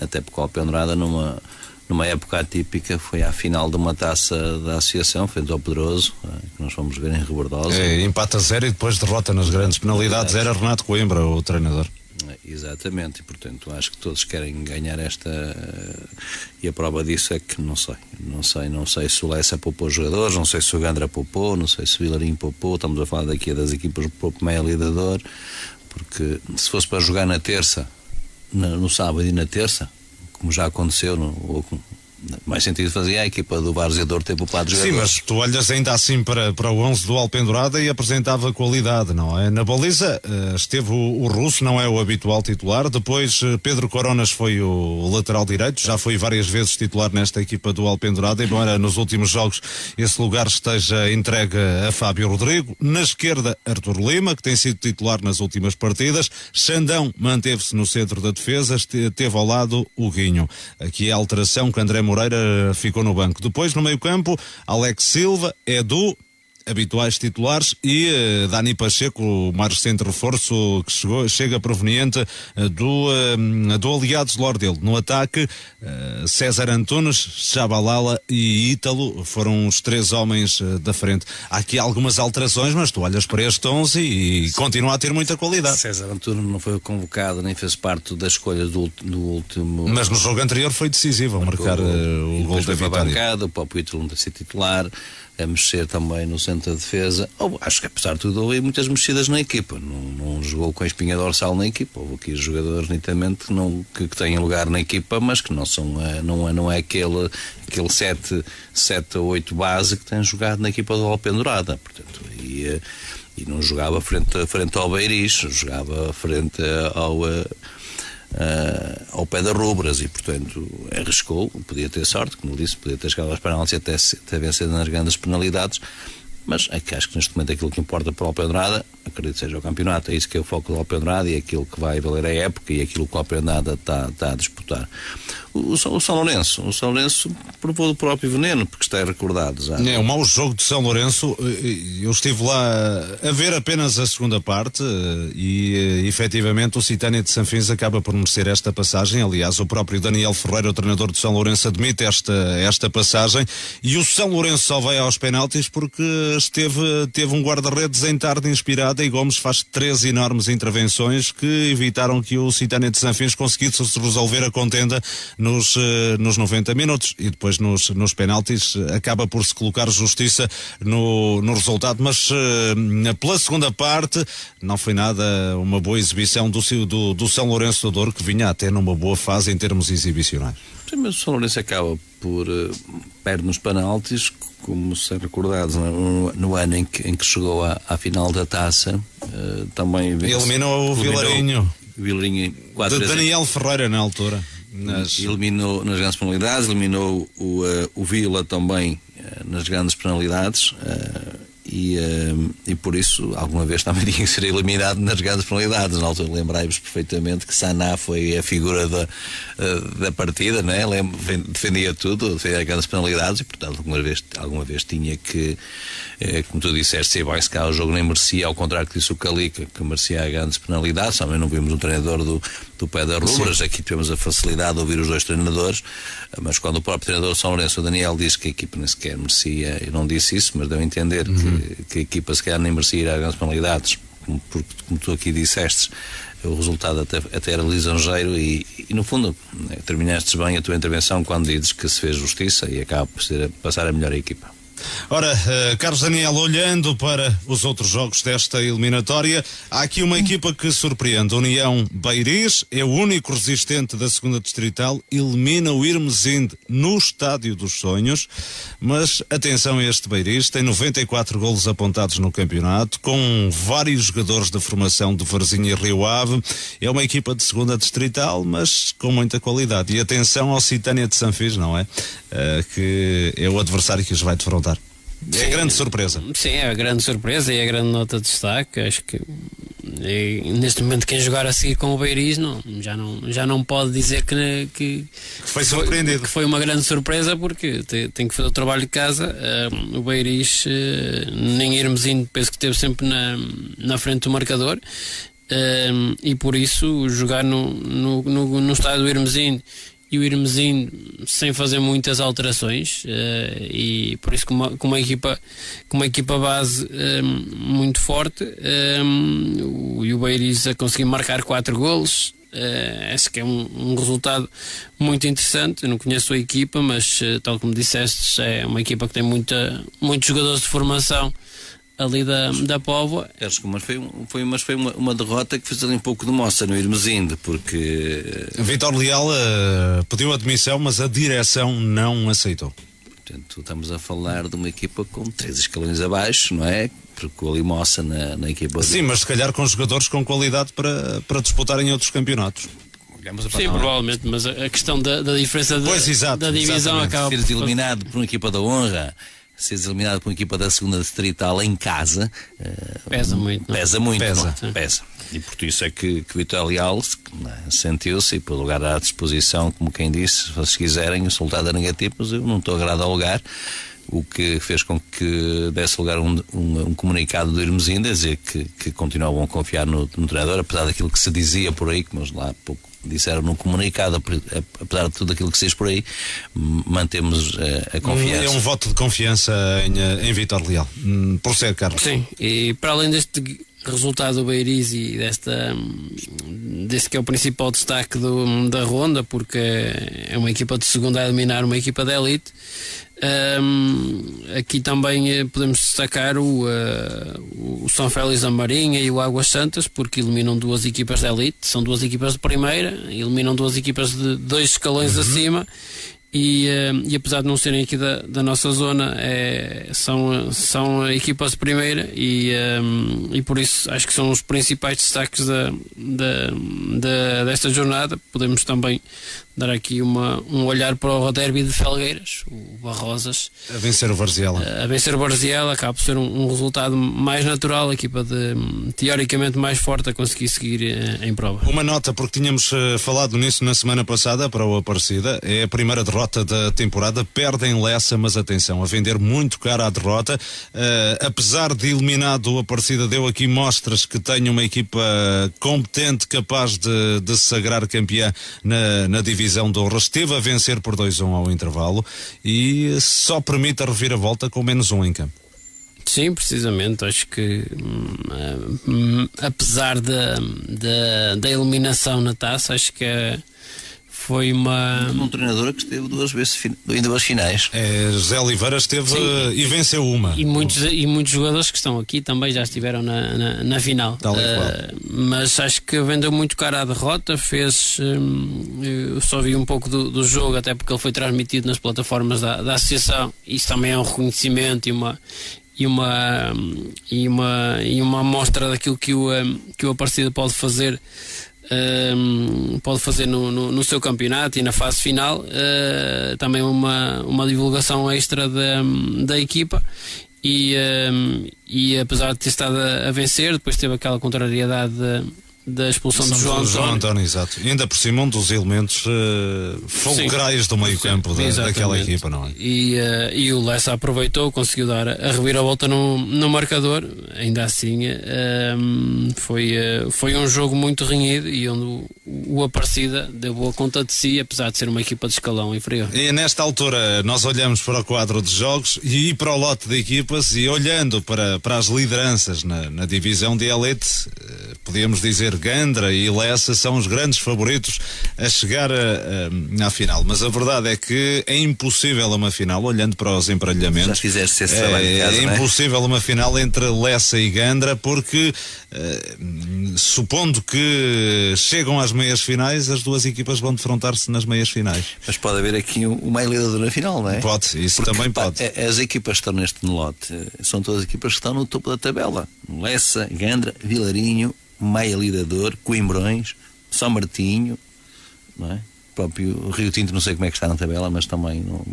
até porque o Alpendrada numa numa época atípica, foi à final de uma taça da associação, frente ao Pedroso, eh, que nós fomos ver em Rebordosa. É, empata zero e depois derrota nas grandes penalidades. Era Renato Coimbra, o treinador. É, exatamente, e portanto acho que todos querem ganhar esta eh, e a prova disso é que não sei, não sei, não sei se o Lessa poupou jogadores, não sei se o Gandra poupou, não sei se o Vilarinho poupou, estamos a falar daqui das equipas do próprio meio lidador, porque se fosse para jogar na terça, no sábado e na terça, como já aconteceu, no, ou, mais sentido fazia a equipa do Barzeador ter poupado jogadores. Sim, mas tu olhas ainda assim para, para o 11 do Alpendurada e apresentava qualidade, não é? Na baliza uh, esteve o, o, Russo, não é o habitual titular. Depois uh, Pedro Coronas foi o lateral direito, já foi várias vezes titular nesta equipa do Alpendurada, embora nos últimos jogos esse lugar esteja entregue a Fábio Rodrigo. Na esquerda, Artur Lima, que tem sido titular nas últimas partidas. Xandão manteve-se no centro da defesa, teve ao lado o Guinho. Aqui é a alteração que André Moreira ficou no banco. Depois, no meio-campo, Alex Silva, Edu, habituais titulares e uh, Dani Pacheco, o mais recente reforço que chegou, chega proveniente uh, do, uh, do Aliados Lordel. No ataque, César Antunes, Chabalala e Ítalo foram os três homens da frente. Há aqui algumas alterações, mas tu olhas para este 11 e continua a ter muita qualidade. César Antunes não foi convocado nem fez parte da escolha do, do último. Mas no jogo anterior foi decisivo a marcar o, o gol da vitória. Bancada, o próprio Ítalo não ser titular a mexer também no centro da defesa. Acho que apesar de tudo houve muitas mexidas na equipa. Não, não jogou com a espinha dorsal na equipa. Houve aqui jogadores nitidamente não, que, que têm lugar na equipa, mas que não são eh, não é, não é aquele, aquele 7, 7 ou 8 base que tem jogado na equipa do Alpendurada. Portanto, e, eh, e não jogava frente, frente ao Beiris, jogava frente ao, uh, ao pé da Rubras e, portanto, arriscou. Podia ter sorte, como disse, podia ter chegado aos penaltis e até, até vencer nas grandes penalidades. Mas é que acho que neste momento aquilo que importa para o Alpedrada, acredito que seja o campeonato, é isso que é o foco do Alpedrada e é aquilo que vai valer a época e aquilo que o Alpedrada está, está a disputar. O, o, São Lourenço, o São Lourenço provou do próprio veneno, porque está recordado já. É, um mau jogo de São Lourenço, eh, eu estive lá a ver apenas a segunda parte eh, e eh, efetivamente o Citânia de Sanfins acaba por merecer esta passagem, aliás o próprio Daniel Ferreira, o treinador de São Lourenço, admite esta, esta passagem. E o São Lourenço só vai aos penaltis porque esteve, teve um guarda-redes em tarde inspirada e Gomes faz três enormes intervenções que evitaram que o Citânia de Sanfins conseguisse resolver a contenda nos, eh, nos 90 minutos e depois nos, nos penaltis eh, acaba por se colocar justiça no, no resultado. Mas uh, pela segunda parte não foi nada uma boa exibição do, do, do São Lourenço do Douro, que vinha até numa boa fase em termos exibicionais. Sim, mas o São Lourenço acaba por uh, perde nos penaltis, como se recordados no, no, ano em que, em que chegou à, à final da taça, uh, também eliminou o Vilarinho. Vilarinho de Daniel Ferreira na altura. Nas... Eliminou nas grandes penalidades, eliminou o, uh, o Vila também uh, nas grandes penalidades. E, uh, e por isso alguma vez também tinha que ser eliminado nas grandes penalidades. Na altura lembrai-vos perfeitamente que Saná foi a figura da, uh, da partida, né? defendia tudo, defendia as grandes penalidades e portanto alguma vez, alguma vez tinha que, uh, como tu disseste, se bem se o jogo nem merecia, ao contrário que disse o Calica, que merecia as grandes penalidades, também não vimos um treinador do, do pé da Rubras, aqui tivemos a facilidade de ouvir os dois treinadores, mas quando o próprio treinador São Lourenço, o Daniel, disse que a equipa nem sequer merecia, eu não disse isso, mas deu a entender uhum. que que, a equipa se calhar nem merecia ir às grandes penalidades, porque, como tu aqui disseste, o resultado até, até era lisonjeiro e, e, no fundo, né, terminaste bem a tua intervenção quando dizes que se fez justiça e acaba por ser, passar a melhor equipa. Ora, uh, Carlos Daniel, olhando para os outros jogos desta eliminatória, há aqui uma equipa que surpreende. União Beiris é o único resistente da segunda distrital, elimina o Irmesinde no Estádio dos Sonhos. Mas atenção a este Beiris, tem 94 golos apontados no campeonato, com vários jogadores da formação de Varzinha e Rio Ave. É uma equipa de segunda distrital, mas com muita qualidade. E atenção ao Citânia de Sanfis, não é? Uh, que é o adversário que os vai defrontar. É a grande surpresa. Sim, é a grande surpresa e a grande nota de destaque. Acho que e, neste momento quem jogar a seguir com o Beiris não, já, não, já não pode dizer que, que, foi surpreendido. que foi uma grande surpresa porque tem, tem que fazer o trabalho de casa. Uh, o Beiris, uh, nem irmos indo, penso que esteve sempre na, na frente do marcador. Uh, e por isso jogar no, no, no, no estádio do Irmezinho e o Irmezinho sem fazer muitas alterações uh, e por isso com uma, com uma, equipa com uma equipa base um, eh, muito forte um, o, e o Beiris a conseguir marcar quatro golos uh, acho que é um, um, resultado muito interessante. Eu não conheço a equipa mas uh, tal como disseste é uma equipa que tem muita, muitos jogadores de formação ali da, da Póvoa. Acho que mas foi, foi, mas foi uma, uma derrota que fez ali um pouco de moça no Irmesinde, porque. Vitor Leal uh, pediu admissão, mas a direção não aceitou. Portanto, estamos a falar de uma equipa com três escalões abaixo, não é? Porque o Alimoça na, na equipa. Sim, de... mas se calhar com jogadores com qualidade para, para disputarem outros campeonatos. Sim, provavelmente, mas a questão da, da diferença pois, exato, da divisão exatamente. acaba por. Ser eliminado por uma equipa da honra seres eliminado por uma equipa da segunda distrital em casa uh, pesa muito. Pesa muito, pesa. Não? pesa. E por isso é que, que o Vitor Leal é? sentiu-se e por lugar à disposição, como quem disse, se quiserem, o resultado é negativo, mas eu não estou agrado ao lugar o que fez com que desse lugar um, um, um comunicado do Irmesinda, dizer que, que continuavam a confiar no, no, treinador, apesar daquilo que se dizia por aí, que nós lá há pouco disseram no comunicado, apesar de tudo aquilo que se diz por aí, mantemos a, eh, a confiança. É um voto de confiança em, eh, em Vitor Leal. Hum, por ser, Carlos. Sim, e para além deste resultado do Beiriz e desta, deste que é o principal destaque do, da ronda, porque é uma equipa de segunda a eliminar uma equipa de elite. Um, aqui também eh, podemos destacar o, uh, o São Félix da Marinha e o Águas Santas, porque eliminam duas equipas de elite, são duas equipas de primeira, eliminam duas equipas de dois escalões uhum. acima e, eh, e apesar de não serem aqui da, da nossa zona, é, são, são equipas de primeira e, um, e por isso acho que são os principais destaques da, da, da, desta jornada. Podemos também dar aqui uma, um olhar para o derby de Felgueiras, o Barrosas. A vencer o Varziela. A vencer o Varziela acaba por ser um, um, resultado mais natural, a equipa de, teoricamente mais forte a conseguir seguir eh, em prova. Uma nota, porque tínhamos uh, falado nisso na semana passada para o Aparecida, é a primeira derrota da temporada, perdem Lessa, mas atenção, a vender muito caro a derrota, uh, apesar de eliminado o Aparecida deu aqui mostras que tem uma equipa competente, capaz de, de se sagrar campeã na, na divisão divisão de honra esteve a vencer por 2-1 ao intervalo e só permite a reviravolta com menos um em campo. Sim, precisamente. Acho que hum, hum, apesar da, da, da eliminação na taça, acho que é foi uma. Um treinador que esteve duas vezes em duas finais. É, José Oliveira esteve Sim. e venceu uma. E muitos, e muitos jogadores que estão aqui também já estiveram na, na, na final. Tal uh, mas acho que vendeu muito cara a derrota, fez. Um, eu só vi um pouco do, do, jogo, até porque ele foi transmitido nas plataformas da, da associação. Isso também é um reconhecimento e uma, e uma, e uma, e uma amostra daquilo que o, que o Aparecida pode fazer um, pode fazer no, no, no, seu campeonato e na fase final. Uh, também uma, uma divulgação extra da, da equipa. E, um, e apesar de ter estado a, a, vencer, depois teve aquela contrariedade da expulsão de João, João António. exato. E ainda por cima um dos elementos uh, fulcrais do meio campo da, daquela equipa, não é? E, uh, e o Lessa aproveitou, conseguiu dar a reviravolta no, no marcador, ainda assim uh, foi, uh, foi um jogo muito renhido e onde o, o Aparecida deu boa conta de si, apesar de ser uma equipa de escalão inferior. E nesta altura nós olhamos para o quadro de jogos e para o lote de equipas e olhando para, para as lideranças na, na divisão de elite, podíamos dizer Gandra e Lessa são os grandes favoritos a chegar à final. Mas a verdade é que é impossível uma final, olhando para os emparelhamentos. Já fizeste esse trabalho é, casa, é, é impossível uma final entre Lessa e Gandra, porque uh, supondo que chegam às meias finais, as duas equipas vão defrontar-se nas meias finais. Mas pode haver aqui uma liderança na final, não é? Pode, isso porque, também pode. Pá, as equipas que estão neste lote são todas equipas que estão no topo da tabela. Lessa, Gandra, Vilarinho, Maia Lidador, Coimbrões, São Martinho, não é? Próprio Rio Tinto, não sei como é que está na tabela, mas também não.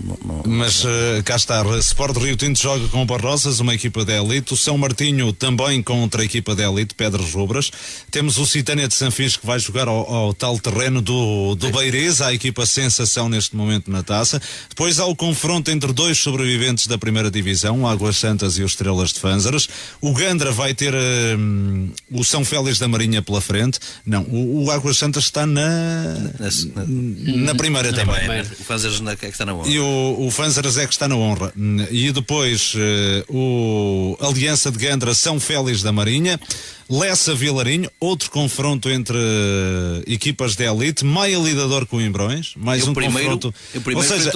não, não mas uh, cá está, Sport Rio Tinto joga com o Barrosas, uma equipa de elite, o São Martinho também contra a equipa de elite, Pedras Rubras. Temos o Citânia de Sanfis que vai jogar ao, ao tal terreno do, do Beirês, a equipa sensação neste momento na taça. Depois há o confronto entre dois sobreviventes da primeira divisão, Águas Santas e os Estrelas de Fânzaras. O Gandra vai ter uh, o São Félix da Marinha pela frente. Não, o, o Águas Santas está na. na na primeira na também. Primeira. O Fanzers é que está na honra. E o, o Fanzers é que está na honra. E depois uh, o Aliança de Gandra São Félix da Marinha. Lessa Vilarinho, outro confronto entre uh, equipas de elite, Maia Lidador com Imbrões, mais um primeiro, confronto. Ou seja,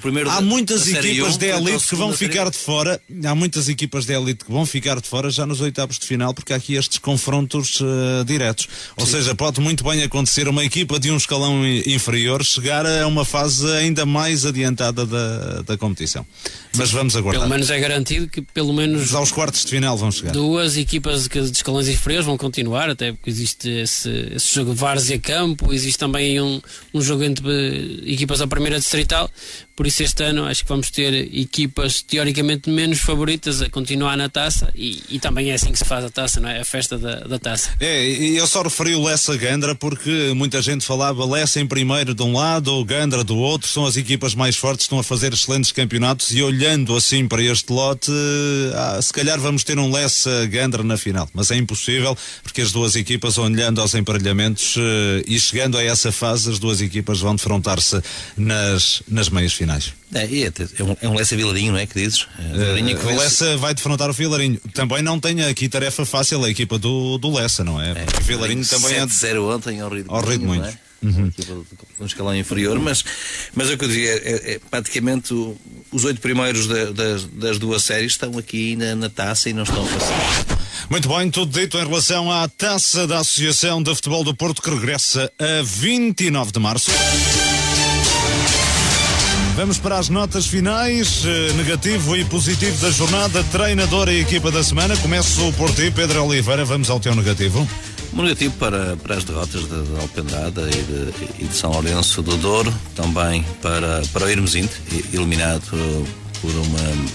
primeiro há muitas equipas um, de elite que vão ficar de fora, há muitas equipas de elite que vão ficar de fora já nos oitavos de final, porque há aqui estes confrontos uh, diretos. Ou Sim. seja, pode muito bem acontecer uma equipa de um escalão inferior chegar a uma fase ainda mais adiantada da, da competição. Mas vamos aguardar. Pelo menos é garantido que pelo menos aos quartos de final vão chegar. Duas equipas de escalões inferiores vão continuar, até porque existe esse, esse jogo Várzea Campo, existe também um, um jogo entre equipas da primeira distrital, por isso este ano acho que vamos ter equipas teoricamente menos favoritas a continuar na taça e, e também é assim que se faz a taça, não é? A festa da, da taça. É, eu só referi o Lessa Gandra porque muita gente falava Lessa em primeiro de um lado, ou Gandra do outro, são as equipas mais fortes, estão a fazer excelentes campeonatos e olhando assim para este lote, ah, se calhar vamos ter um Lessa Gandra na final, mas é impossível porque as duas equipas, olhando aos emparelhamentos eh, e chegando a essa fase, as duas equipas vão defrontar-se nas, nas meias finais finais. É, é, um, é um Lessa Vilarinho, não é? Que dizes? É, uh, o Lessa vai defrontar o Vilarinho. Também não tem aqui tarefa fácil a equipa do, do Lessa, não é? Porque o Vilarinho também é. 0 ontem ao ritmo, ao muito. É? Uhum. um escalão inferior, mas, mas é o que eu dizia, é, é praticamente o, os oito primeiros da, das, das, duas séries estão aqui na, na, taça e não estão a passar. Muito bem, tudo dito em relação à taça da Associação de Futebol do Porto que regressa a 29 de março. Vamos para as notas finais, eh, negativo e positivo da jornada, treinador e equipa da semana. Começo por ti, Pedro Oliveira, vamos ao teu negativo. Um negativo para, para as derrotas de, de Alpendrada e de, e de São Lourenço do Douro, também para, para o Irmesinde, eliminado por uma,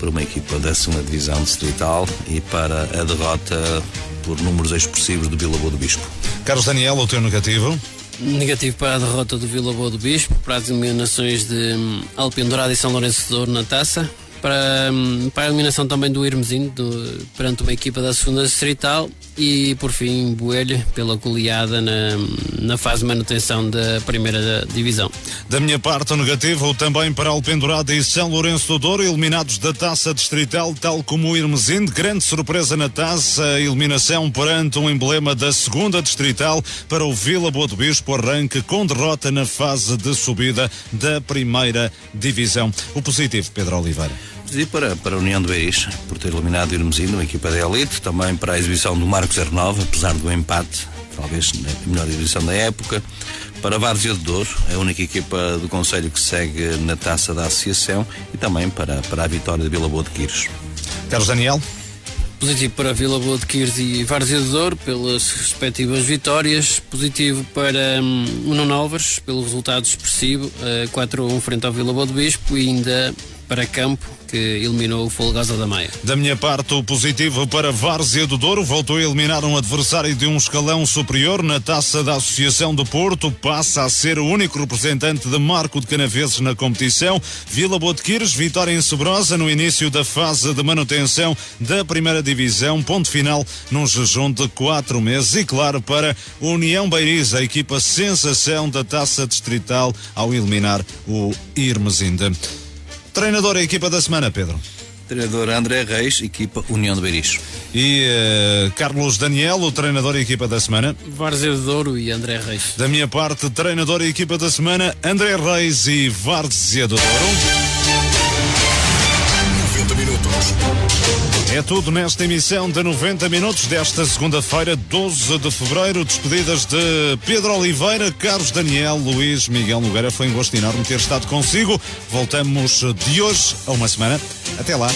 por uma equipa da segunda divisão distrital e para a derrota por números expressivos do Boa do Bispo. Carlos Daniel, o teu negativo? Negativo para a derrota do Vila Boa do Bispo, para as eliminações de hum, Alpendurada e São Lourenço de Douro na taça, para, para a eliminação também do Irmezinho do, perante uma equipa da segunda distrital e por fim Boelho pela goleada na, na fase de manutenção da primeira divisão. Da minha parte, o negativo também para Alpendurada e São Lourenço do Douro, eliminados da taça distrital, tal como o Irmesinde. Grande surpresa na taça, eliminação perante um emblema da segunda distrital para o Vila Boa do Bispo, arranque com derrota na fase de subida da primeira divisão. O positivo, Pedro Oliveira. E para, para a União de Beis, por ter eliminado o Irmesino, uma equipa da elite, também para a exibição do Marcos 09, apesar do empate, talvez a melhor exibição da época. Para Várzea de Douro, a única equipa do Conselho que segue na taça da associação e também para, para a vitória de Vila Boa de Quires. Carlos Daniel. Positivo para Vila Boa de Quires e Várzea de Douro pelas respectivas vitórias. Positivo para hum, o Nuno pelo resultado expressivo, uh, 4-1 frente ao Vila Boa de Bispo e ainda para Campo, que eliminou o Folgosa da Maia. Da minha parte, o positivo para Várzea do Douro voltou a eliminar um adversário de um escalão superior na taça da Associação do Porto, passa a ser o único representante de Marco de Canaveses na competição. Vila Botequires, vitória em Sobrosa no início da fase de manutenção da primeira divisão, ponto final num jejum de quatro meses. E claro, para União Beiriz, a equipa sensação da taça distrital ao eliminar o Irmesinde. Treinador e equipa da semana, Pedro. Treinador André Reis, equipa União de Beiris. E uh, Carlos Daniel, o treinador e equipa da semana. Várzea de Douro e André Reis. Da minha parte, treinador e equipa da semana, André Reis e Várzea do Douro. 90 minutos. É tudo nesta emissão de 90 minutos desta segunda-feira, 12 de fevereiro. Despedidas de Pedro Oliveira, Carlos Daniel, Luís, Miguel Nogueira. Foi um gosto enorme ter estado consigo. Voltamos de hoje a uma semana. Até lá.